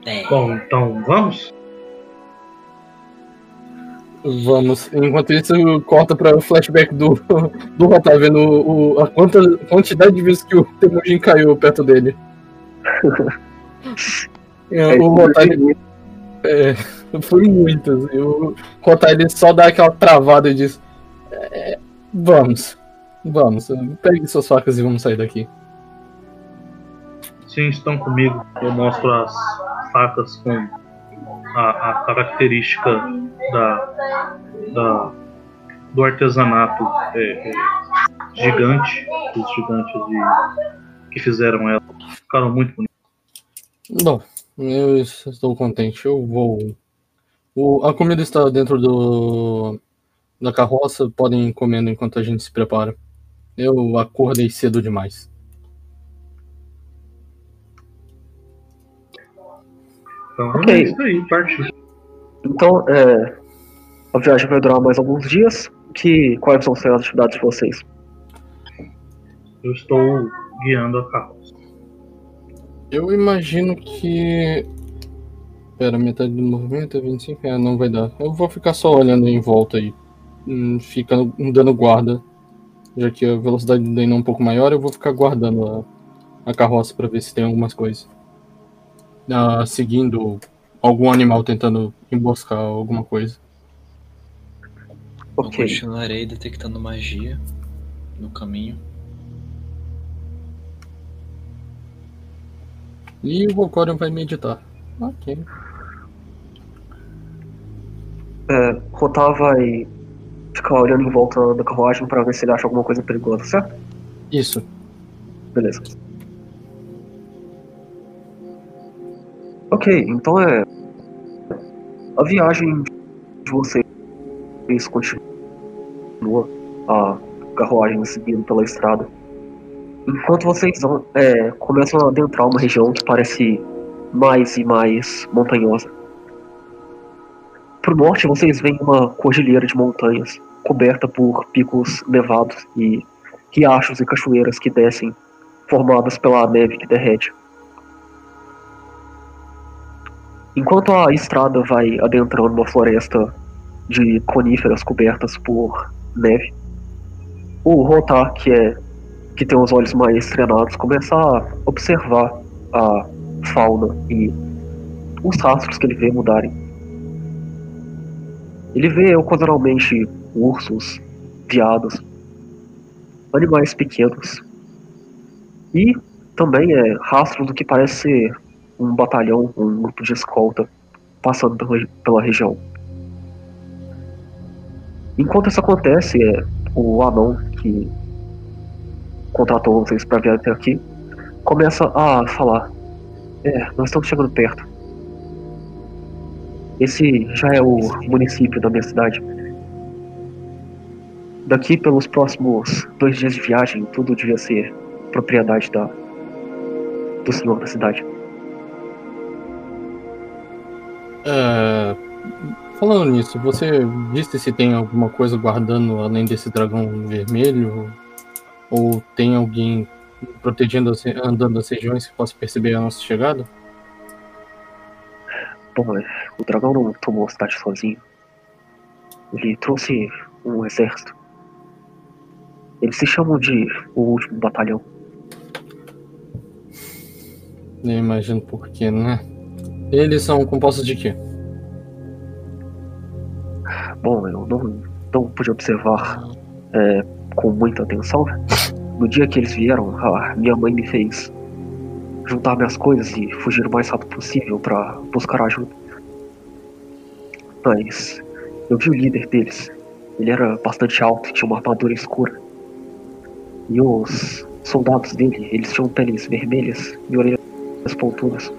É. Bom, então vamos? Vamos. Enquanto isso, corta para o flashback do, *laughs* do Rotar, vendo o, a quanta, quantidade de vezes que o Temujin caiu perto dele. *laughs* É, o Rotar, ele- é, foi muitas. E o Rotar ele só dá aquela travada e diz: "É, Vamos, vamos, pegue suas facas e vamos sair daqui. Sim, estão comigo. Eu mostro as facas com a, a característica da, da- do artesanato é, é, gigante, os gigantes de- que fizeram ela. Ficaram muito bonitos. Bom, eu estou contente. Eu vou. O, a comida está dentro do da carroça. Podem ir comendo enquanto a gente se prepara. Eu acordei cedo demais. Então Ok. é isso aí, partiu. Então, é, a viagem vai durar mais alguns dias. que, quais são as atividades de vocês? Eu estou guiando a carroça. Eu imagino que. Pera, metade do movimento é 25? É, não vai dar. Eu vou ficar só olhando em volta aí. Hum, Ficando dando guarda. Já que a velocidade do Dane é um pouco maior, eu vou ficar guardando a, a carroça pra ver se tem algumas coisas. Ah, seguindo algum animal tentando emboscar alguma coisa. Eu Ok. continuarei detectando magia no caminho. E o Volcorion vai meditar. Ok. É, Rotar vai ficar olhando em volta da carruagem pra ver se ele acha alguma coisa perigosa, certo? Isso. Beleza. Ok, então é. A viagem de vocês continua. A carruagem seguindo pela estrada. Enquanto vocês vão, é, começam a adentrar uma região que parece mais e mais montanhosa. Pro norte vocês veem uma cordilheira de montanhas coberta por picos nevados e riachos e cachoeiras que descem formadas pela neve que derrete. Enquanto a estrada vai adentrando uma floresta de coníferas cobertas por neve, o Rotar, que é que tem os olhos mais treinados, começa a observar a fauna e os rastros que ele vê mudarem. Ele vê ocasionalmente ursos, veados, animais pequenos e também é rastro do que parece ser um batalhão, um grupo de escolta passando pela, pela região. Enquanto isso acontece, é o anão que contratou vocês para vir até aqui começa a falar: É, nós estamos chegando perto. Esse já é o município da minha cidade. Daqui pelos próximos dois dias de viagem, tudo devia ser propriedade da, do senhor da cidade. É, falando nisso, você disse se tem alguma coisa guardando além desse dragão vermelho? Ou tem alguém protegendo, andando as regiões que possa perceber a nossa chegada? Bom, é, o dragão não tomou a cidade sozinho. Ele trouxe um exército. Eles se chamam de o último batalhão. Eu imagino por quê, né? Eles são compostos de quê? Bom, eu não, não pude observar é, com muita atenção. *laughs* No dia que eles vieram, a minha mãe me fez juntar minhas coisas e fugir o mais rápido possível para buscar ajuda. Mas eu vi o líder deles. Ele era bastante alto e tinha uma armadura escura. E os soldados dele, eles tinham peles vermelhas e orelhas pontudas.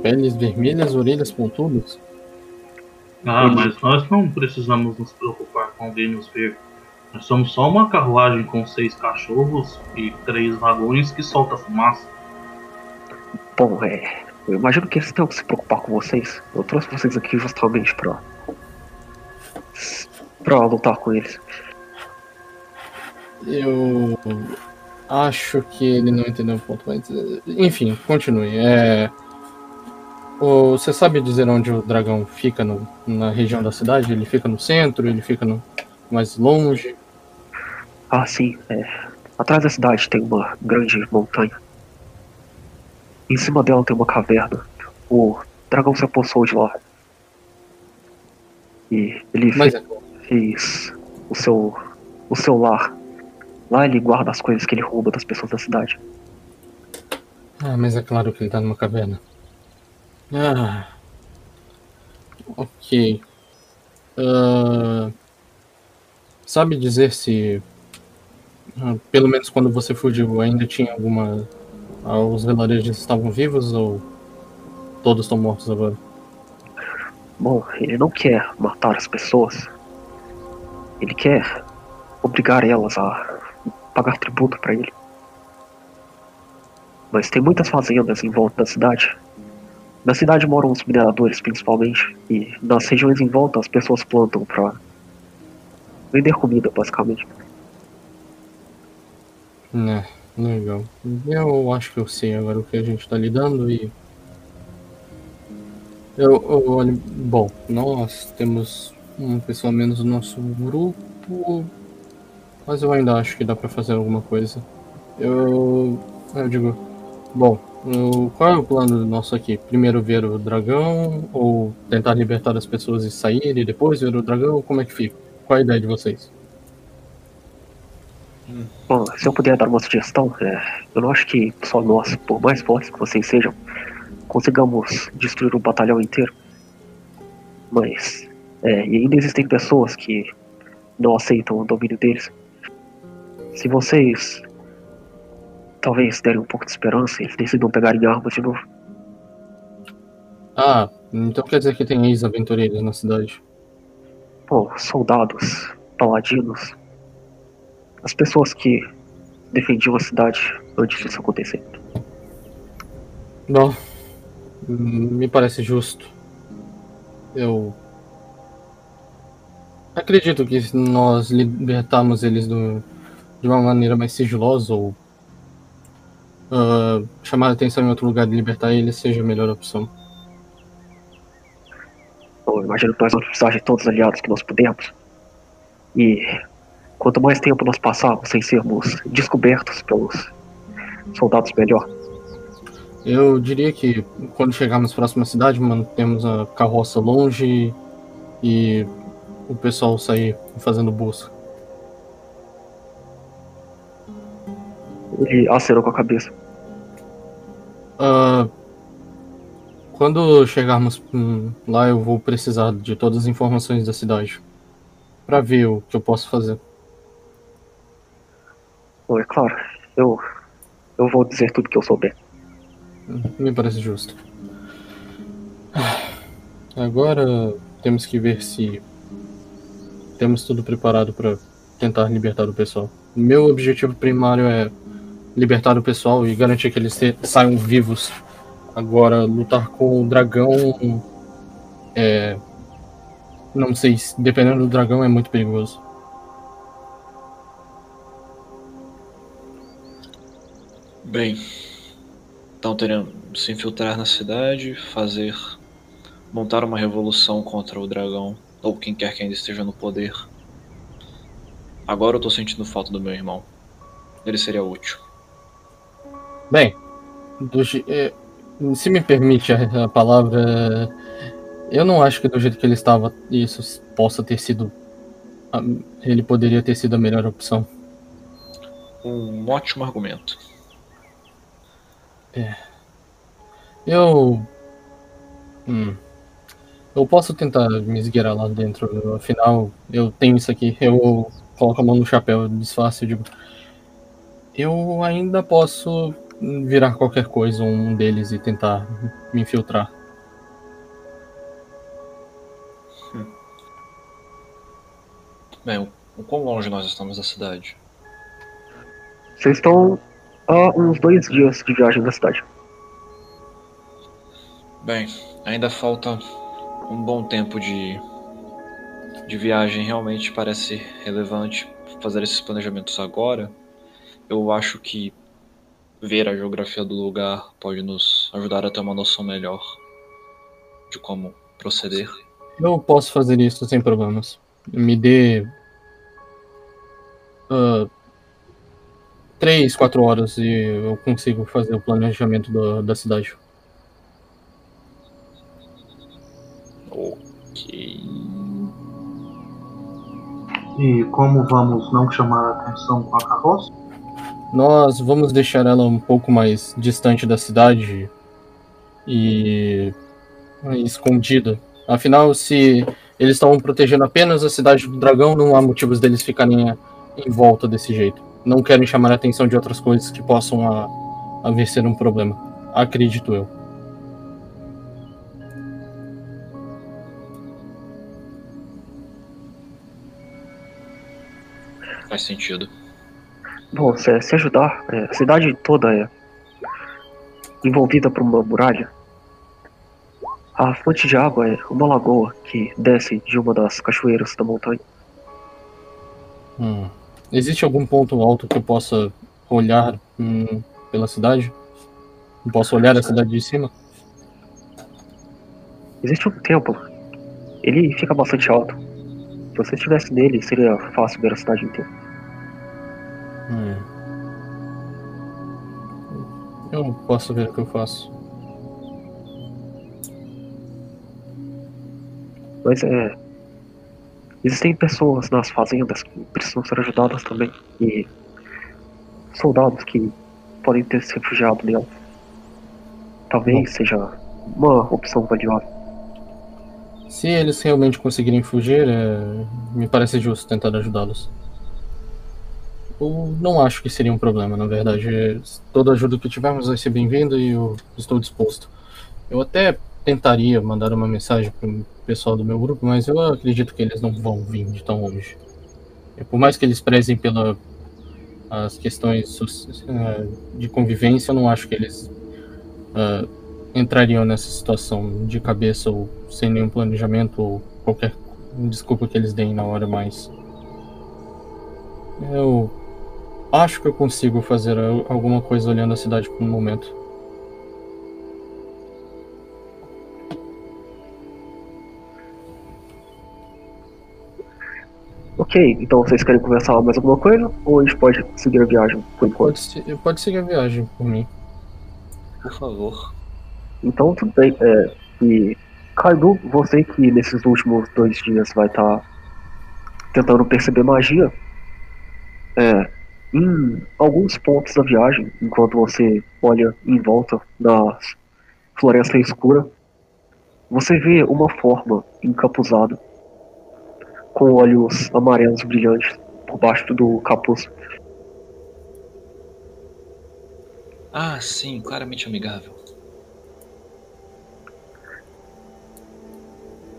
Peles vermelhas, orelhas pontudas? Ah, mas nós não precisamos nos preocupar com alguém nos ver. Nós somos só uma carruagem com seis cachorros e três vagões que solta fumaça. Bom, é. Eu imagino que eles tenham que se preocupar com vocês. Eu trouxe vocês aqui justamente pra. pra lutar com eles. Eu acho que ele não entendeu o ponto, mas enfim, continue. É, você sabe dizer onde o dragão fica no- na região da cidade? Ele fica no centro? Ele fica no mais longe? Ah, sim, é. Atrás da cidade tem uma grande montanha. Em cima dela tem uma caverna. O dragão se apossou de lá. E ele Mas é, fez o seu. o seu lar. Lá ele guarda as coisas que ele rouba das pessoas da cidade. ah, mas é claro que ele tá numa caverna. Ah, ok. Ah, sabe dizer se, pelo menos quando você fugiu, ainda tinha alguma. ah, os vilarejos estavam vivos ou todos estão mortos agora? Bom, ele não quer matar as pessoas. Ele quer obrigar elas a pagar tributo para ele. Mas tem muitas fazendas em volta da cidade. Na cidade moram os mineradores, principalmente, e nas regiões em volta as pessoas plantam pra vender comida, basicamente. Né, legal. Eu acho que eu sei agora o que a gente tá lidando e. Eu, eu olho. Bom, nós temos uma pessoa menos no nosso grupo. Mas eu ainda acho que dá pra fazer alguma coisa. Eu. Eu digo. Bom, o- qual é o plano nosso aqui? Primeiro ver o dragão? Ou tentar libertar as pessoas e sair e depois ver o dragão? Como é que fica? Qual a ideia de vocês? Bom, se eu puder dar uma sugestão, é, eu não acho que só nós, por mais fortes que vocês sejam, consigamos destruir o batalhão inteiro. Mas, é, e ainda existem pessoas que não aceitam o domínio deles. Se vocês talvez derem um pouco de esperança, eles decidam pegar em armas de novo. Ah, então quer dizer que tem ex-aventureiros na cidade. Bom, soldados, paladinos, as pessoas que defendiam a cidade antes disso acontecer. Bom, hum, me parece justo. Eu acredito que se nós libertarmos eles do, de uma maneira mais sigilosa ou ah, chamar a atenção em outro lugar e libertar eles seja a melhor opção. Eu imagino que nós vamos precisar de todos os aliados que nós pudermos. E quanto mais tempo nós passarmos sem sermos descobertos pelos soldados, melhor. Eu diria que quando chegarmos próximo à cidade, mantemos a carroça longe e o pessoal sair fazendo busca. Ele acenou com a cabeça. Ah, quando chegarmos hum, lá, eu vou precisar de todas as informações da cidade para ver o que eu posso fazer. É claro, eu, eu vou dizer tudo que eu souber. Me parece justo. Agora temos que ver se temos tudo preparado para tentar libertar o pessoal. Meu objetivo primário é libertar o pessoal e garantir que eles saiam vivos. Agora, lutar com o dragão é. Não sei, se- dependendo do dragão é muito perigoso. Bem, então teremos se infiltrar na cidade, fazer. montar uma revolução contra o dragão, ou quem quer que ainda esteja no poder. Agora eu tô sentindo falta do meu irmão. Ele seria útil. Bem, do é, se me permite a, a palavra, eu não acho que do jeito que ele estava isso possa ter sido. Ele poderia ter sido a melhor opção. Um ótimo argumento. Eu. Hum, eu posso tentar me esgueirar lá dentro, afinal, eu tenho isso aqui. Eu coloco a mão no chapéu, disfarce e digo. Eu ainda posso virar qualquer coisa, um deles, e tentar me infiltrar. Bem, o quão longe nós estamos da cidade? Vocês estão a uns dois dias de viagem da cidade. Bem, ainda falta um bom tempo de, de viagem. Realmente parece relevante fazer esses planejamentos agora. Eu acho que ver a geografia do lugar pode nos ajudar a ter uma noção melhor de como proceder. Eu posso fazer isso sem problemas. Me dê. ah, três, quatro horas e eu consigo fazer o planejamento da, da cidade. Ok. E como vamos não chamar a atenção com a carroça? Nós vamos deixar ela um pouco mais distante da cidade e e escondida. Afinal, se eles estão protegendo apenas a cidade do dragão, não há motivos deles ficarem eh, em volta desse jeito. Não querem chamar a atenção de outras coisas que possam a, haver ser um problema. Acredito eu. Faz sentido. Bom, se, se ajudar, é, a cidade toda é envolvida por uma muralha. A fonte de água é uma lagoa que desce de uma das cachoeiras da montanha. Hum. Existe algum ponto alto que eu possa olhar hum, pela cidade? Eu posso olhar a cidade de cima? Existe um templo. Ele fica bastante alto. Se você estivesse nele, seria fácil ver a cidade inteira. Hum. Eu posso ver o que eu faço. Mas é. Existem pessoas nas fazendas que precisam ser ajudadas também. E soldados que podem ter se refugiado nela. Talvez seja uma opção valiosa. Se eles realmente conseguirem fugir, é, me parece justo tentar ajudá-los. Eu não acho que seria um problema, na verdade. Toda ajuda que tivermos vai ser bem-vinda e eu estou disposto. Eu até tentaria mandar uma mensagem para o pessoal do meu grupo, mas eu acredito que eles não vão vir de tão longe. E por mais que eles prezem pela as questões uh, de convivência, eu não acho que eles uh, entrariam nessa situação de cabeça ou sem nenhum planejamento ou qualquer desculpa que eles deem na hora, mas eu acho que eu consigo fazer alguma coisa olhando a cidade por um momento. Ok, então vocês querem conversar mais alguma coisa? Ou a gente pode seguir a viagem por enquanto? Pode, pode seguir a viagem por mim. Por favor. Então tudo bem. É, e Kaido, você que nesses últimos dois dias vai estar tá tentando perceber magia, é, em alguns pontos da viagem, enquanto você olha em volta da floresta escura, você vê uma forma encapuzada com olhos amarelos brilhantes por baixo do capuz. Ah, sim, claramente amigável.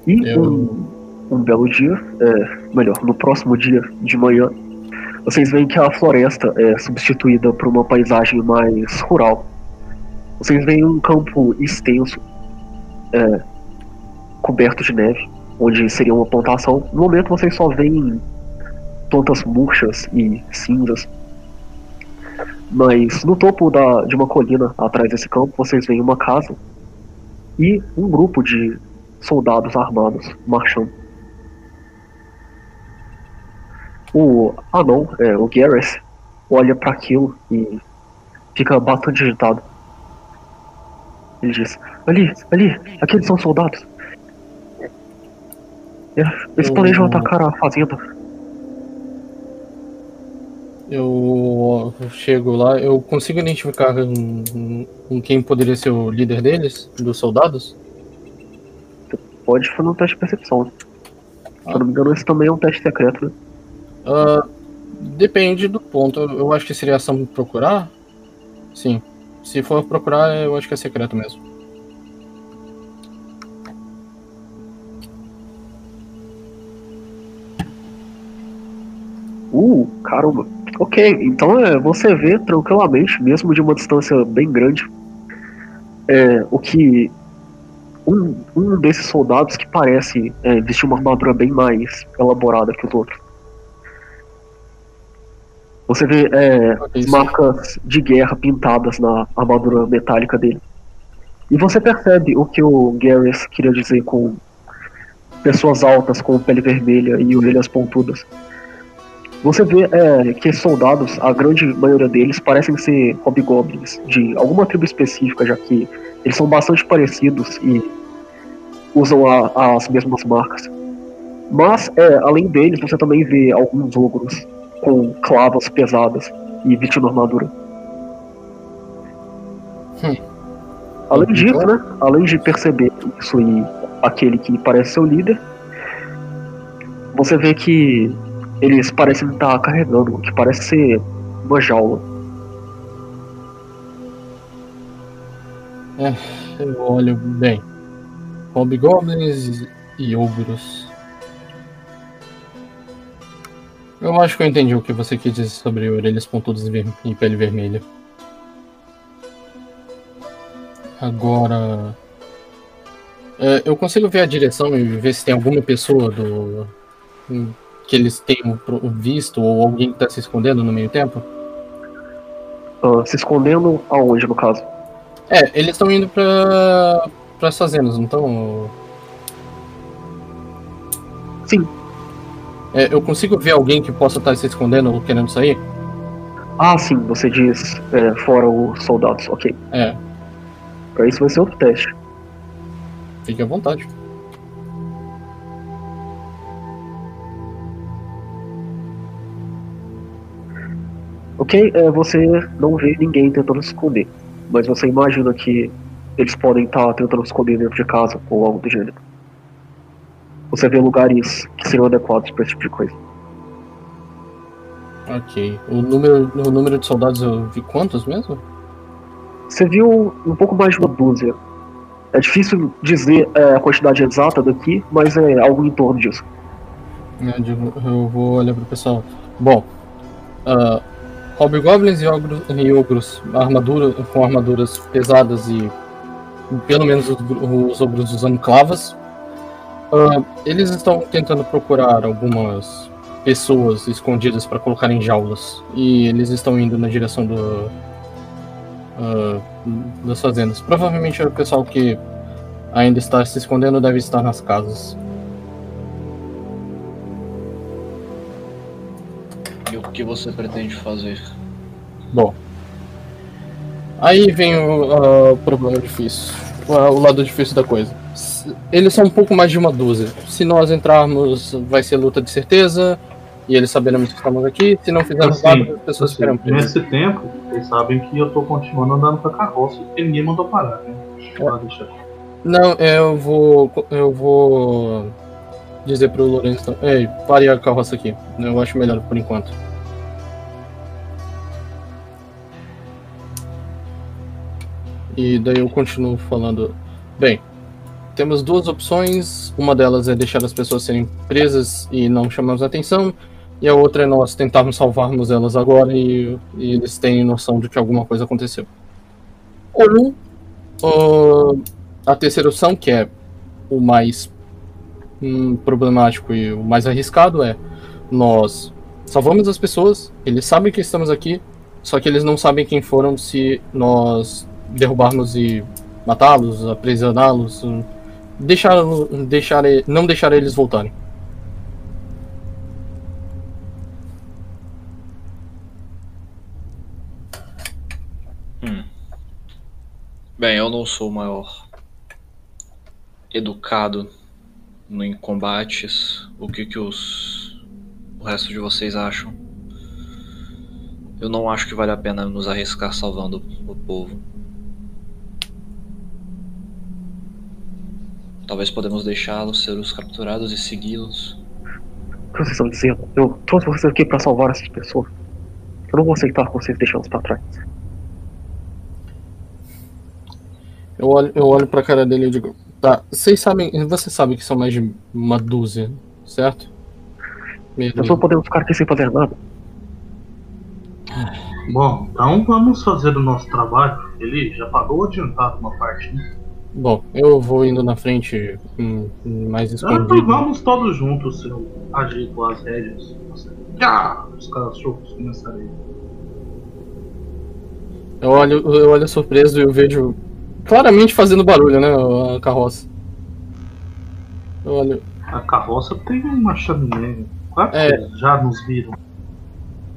E Eu... um, um, belo dia, é, melhor, no próximo dia de manhã, vocês veem que a floresta é substituída por uma paisagem mais rural. Vocês veem um campo extenso, é, coberto de neve onde seria uma plantação. No momento vocês só veem plantas murchas e cinzas. Mas no topo da, de uma colina atrás desse campo vocês veem uma casa e um grupo de soldados armados marchando. O Anon, é, o Gareth, olha para aquilo e fica bastante agitado. Ele diz: Ali, ali, aqueles são soldados. Eles planejam atacar a fazenda. Eu chego lá, eu consigo identificar com quem poderia ser o líder deles, dos soldados? Você pode fazer um teste de percepção. Ah. Se eu não me engano, esse também é um teste secreto, né? Uh, depende do ponto. Eu acho que seria ação procurar. Sim. Se for procurar, eu acho que é secreto mesmo. Uh, caramba. Ok, então é, você vê tranquilamente, mesmo de uma distância bem grande, é, o que um, um desses soldados que parece é, vestir uma armadura bem mais elaborada que os outros. Você vê é, marcas de guerra pintadas na armadura metálica dele. E você percebe o que o Gareth queria dizer com pessoas altas com pele vermelha e orelhas pontudas. Você vê é, que soldados, a grande maioria deles, parecem ser hobgoblins de alguma tribo específica, já que eles são bastante parecidos e usam a, as mesmas marcas. Mas, é, além deles, você também vê alguns ogros com clavas pesadas e vestindo armadura. Hum. Além disso, né? Além de perceber isso e aquele que parece ser o líder, você vê que eles parecem estar carregando, que parece ser uma jaula. É, eu olho bem. Hobgoblins e ogros. Eu acho que eu entendi o que você quis dizer sobre orelhas pontudas e pele vermelha. Agora. É, eu consigo ver a direção e ver se tem alguma pessoa do. Que eles tenham visto ou alguém que tá se escondendo no meio tempo? Ah, se escondendo aonde, no caso? É, eles estão indo pra. pras fazendas, não estão? Sim. É, eu consigo ver alguém que possa estar se escondendo ou querendo sair? Ah, sim, você diz é, fora os soldados, ok. É, Pra isso vai ser outro teste. fique à vontade. Ok, é, você não vê ninguém tentando se esconder, mas você imagina que eles podem estar tentando se esconder dentro de casa ou algo do gênero. Você vê lugares que seriam adequados para esse tipo de coisa. Ok. O número, o número de soldados eu vi quantos mesmo? Você viu um pouco mais de uma dúzia. É difícil dizer é, a quantidade exata daqui, mas é algo em torno disso. Eu, digo, eu vou olhar pro pessoal. Bom, uh, Hobgoblins e ogros, e ogros armadura, com armaduras pesadas e pelo menos os, os ogros usando clavas. Ah, eles estão tentando procurar algumas pessoas escondidas para colocar em jaulas. E eles estão indo na direção do, ah, das fazendas. Provavelmente o pessoal que ainda está se escondendo deve estar nas casas. Que você pretende fazer? Bom. Aí vem o ah, problema difícil. o lado difícil da coisa. Eles são um pouco mais de uma dúzia. Se nós entrarmos, vai ser luta de certeza. E eles saberão que estamos aqui. Se não fizermos Assim, nada, as pessoas assim, ficarão presas. nesse tempo, vocês sabem que eu tô continuando andando com a carroça porque ninguém mandou parar, né? Ah, deixa. Não, eu vou. Eu vou dizer pro Lourenço. Ei, pare a carroça aqui. Eu acho melhor por enquanto. E daí eu continuo falando. Bem, temos duas opções. Uma delas é deixar as pessoas serem presas e não chamamos atenção. E a outra é nós tentarmos salvarmos elas agora e, e eles têm noção de que alguma coisa aconteceu. Ou ah, a terceira opção, que é o mais hum, problemático e o mais arriscado, é nós salvamos as pessoas, eles sabem que estamos aqui, só que eles não sabem quem foram se nós derrubarmos e matá-los, aprisioná-los, hum, deixar, deixar, não deixar eles voltarem. Bem, eu não sou o maior educado em combates. O que que os o resto de vocês acham? Eu não acho que vale a pena nos arriscar salvando o povo. Talvez podemos deixá-los ser os capturados e segui-los. O que vocês estão dizendo? Eu trouxe vocês aqui para salvar essas pessoas. Eu não vou aceitar vocês deixando para trás. Eu olho, eu olho pra cara dele e digo, tá, vocês sabem, você sabe que são mais de uma dúzia, certo? Mesmo. Nós não podemos ficar aqui sem fazer nada. Bom, então vamos fazer o nosso trabalho. Ele já pagou adiantado uma parte, né? Bom, eu vou indo na frente mais Ah, escondido. então vamos todos juntos, se eu agir com as rédeas. Já! Os cachorros começarem. Eu olho, eu olho surpreso e eu vejo claramente fazendo barulho, né, a carroça. Eu olho, A carroça tem uma chaminé. Que É. já nos viram.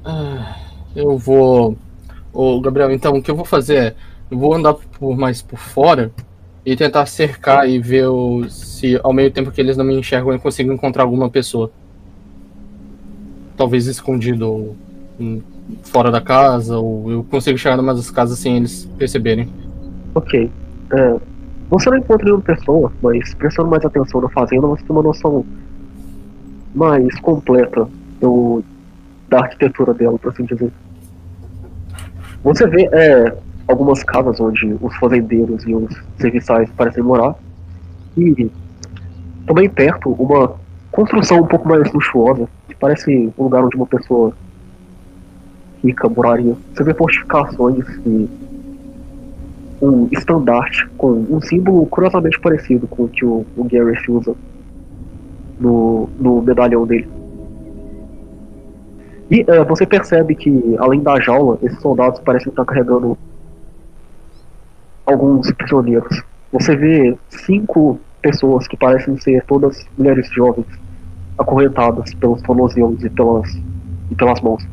ah, eu vou, ô Gabriel, então o que eu vou fazer é, eu vou andar por mais por fora e tentar cercar e ver o- se ao meio tempo que eles não me enxergam eu consigo encontrar alguma pessoa. Talvez escondido ou hum, fora da casa, ou eu consigo chegar numa das casas sem eles perceberem. Ok. É, você não encontra nenhuma pessoa, mas prestando mais atenção na fazenda, você tem uma noção mais completa do, da arquitetura dela, por assim dizer. Você vê é, algumas casas onde os fazendeiros e os serviçais parecem morar, e também perto uma construção um pouco mais luxuosa, que parece um lugar onde uma pessoa rica moraria. Você vê fortificações e um estandarte com um símbolo curiosamente parecido com o que o, o Gareth usa no, no medalhão dele. E é, você percebe que, além da jaula, esses soldados parecem estar carregando alguns prisioneiros. Você vê cinco pessoas que parecem ser todas mulheres jovens, acorrentadas pelos tornozelos e pelas, e pelas mãos.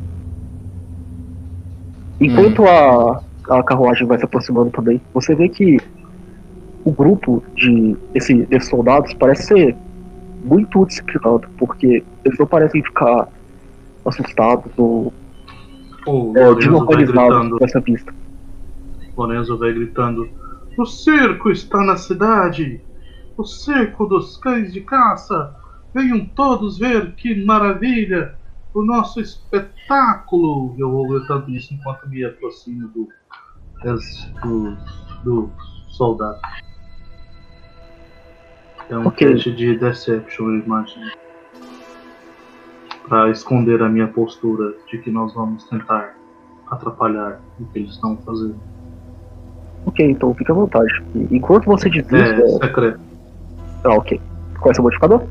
Enquanto a, a carruagem vai se aproximando também, você vê que o grupo de esse, desses soldados parece ser muito disciplinado, porque eles não parecem ficar assustados ou O é, com essa pista. Lorenzo vai gritando: O cerco está na cidade! O cerco dos cães de caça! Venham todos ver que maravilha! O nosso espetáculo! Eu vou gritando isso enquanto me aproximo do, do, do soldado. É um Ok. teste de Deception, eu imagino. Pra esconder a minha postura de que nós vamos tentar atrapalhar o que eles estão fazendo. Ok, então fica à vontade. Enquanto você diz isso, É, é... secreto. Ah, ok. Qual é o seu modificador?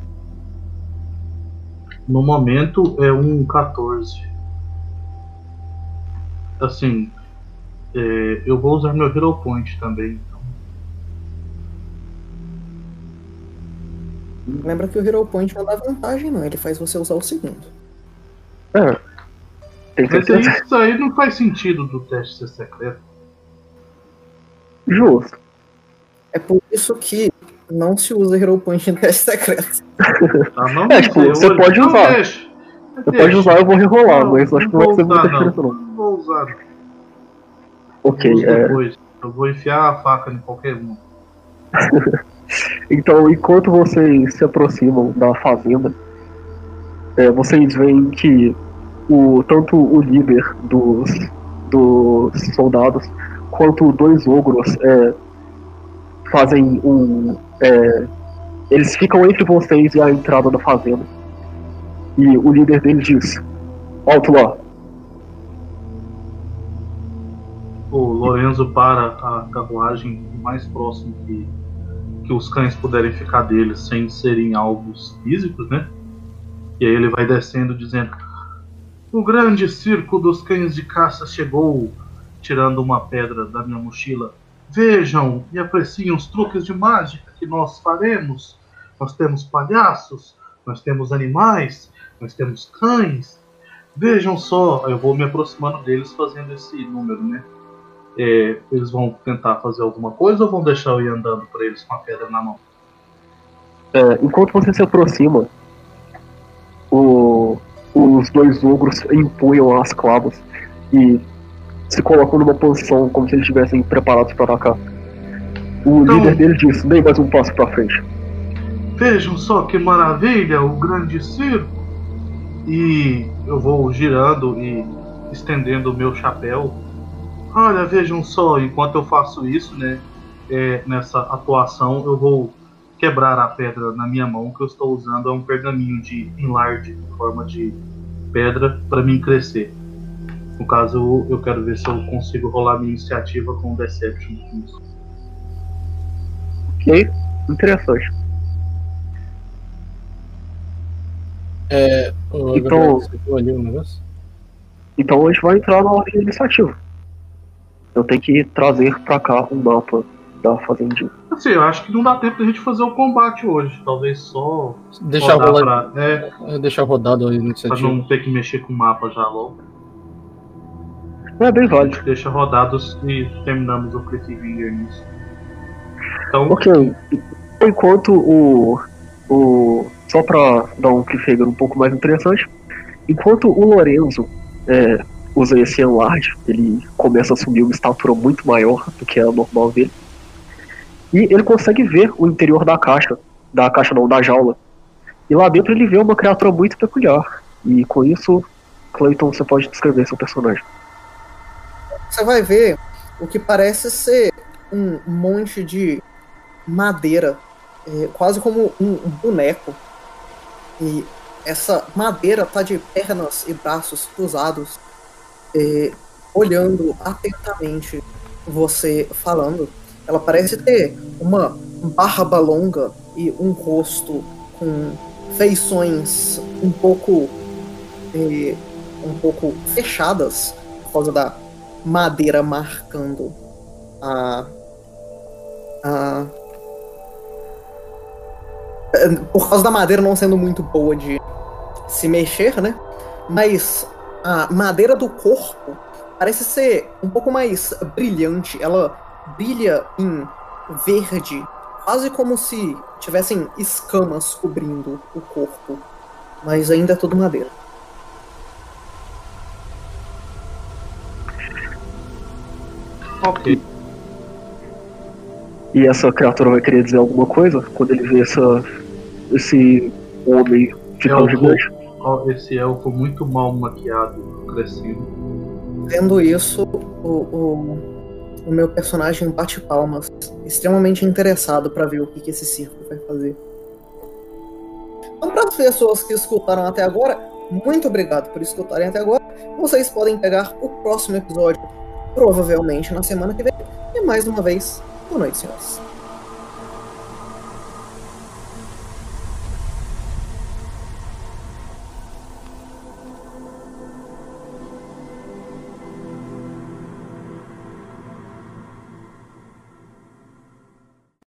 No momento é um 14. Assim, é, eu vou usar meu Hero Point também. Então. Lembra que o Hero Point não dá vantagem, não. Ele faz você usar o segundo. É. Tem Mas certeza? aí, isso aí não faz sentido do teste ser secreto. Justo. É por isso que não se usa Hero Point em teste secreto. Tá? Não É, tipo, você eu- pode não, usar. Deixa, Você pode usar, eu vou rerolar, mas eu acho que não vai ser muita usar, diferença não. não. Não vou usar. Ok, Uso é. depois. Eu vou enfiar a faca em qualquer um. *laughs* Então, enquanto vocês se aproximam da fazenda, é, vocês veem que o, tanto o líder dos, dos soldados quanto dois ogros é, fazem um. é, eles ficam entre vocês e a entrada da fazenda. E o líder deles diz: Alto lá, O Lorenzo para a carruagem mais próximo que, que os cães puderem ficar deles sem serem alvos físicos, né? E aí ele vai descendo dizendo: O grande circo dos cães de caça chegou, tirando uma pedra da minha mochila. Vejam e apreciem os truques de mágica que nós faremos. Nós temos palhaços, nós temos animais, nós temos cães. Vejam só, eu vou me aproximando deles fazendo esse número, né? É, eles vão tentar fazer alguma coisa ou vão deixar eu ir andando por eles com a pedra na mão? É, enquanto você se aproxima, o- os dois ogros empunham as clavas e se colocam numa posição como se eles estivessem preparados para atacar. O Então- líder dele diz: dê mais um passo para frente. Vejam só que maravilha, o grande circo! E eu vou girando e estendendo o meu chapéu. Olha, vejam só, enquanto eu faço isso, né? é, nessa atuação, eu vou quebrar a pedra na minha mão que eu estou usando. É um pergaminho de enlarde em forma de pedra para mim crescer. No caso, eu- quero ver se eu consigo rolar minha iniciativa com Deception. com isso. Ok? Interessante. É, ô, Então- ali o negócio? Então a gente vai entrar na ordem de iniciativa. Eu tenho que trazer pra cá um mapa da fazendinha. Assim, eu acho que não dá tempo da gente fazer o combate hoje. Talvez só Deixar rodar rolar, pra, é, é, deixar rodado a pra iniciativa. não ter que mexer com o mapa já logo. É bem válido. deixa rodados e terminamos o cliffhanger nisso. Então, Ok. Enquanto o. o só pra dar um cliffhanger um pouco mais interessante, enquanto o Lorenzo é, usa esse enlarge, ele começa a assumir uma estatura muito maior do que é a normal dele. E ele consegue ver o interior da caixa, da caixa não, da jaula. E lá dentro ele vê uma criatura muito peculiar. E com isso, Clayton, você pode descrever seu personagem. Você vai ver o que parece ser um monte de madeira, é, quase como um, boneco. E essa madeira tá de pernas e braços cruzados, é, olhando atentamente você falando, ela parece ter uma barba longa e um rosto com feições um pouco eh, um pouco fechadas por causa da madeira marcando a, a por causa da madeira não sendo muito boa de se mexer, né? Mas a madeira do corpo parece ser um pouco mais brilhante. Ela brilha em verde, quase como se tivessem escamas cobrindo o corpo. Mas ainda é tudo madeira. Ok. E essa criatura vai querer dizer alguma coisa quando ele vê essa, esse homem de tão Elfo. gigante? Esse elfo muito mal maquiado, crescido. Vendo isso, o, o, o meu personagem bate palmas, extremamente interessado para ver o que, que esse circo vai fazer. Então, para as pessoas que escutaram até agora, muito obrigado por escutarem até agora. Vocês podem pegar o próximo episódio, provavelmente na semana que vem. E mais uma vez, boa noite, senhores.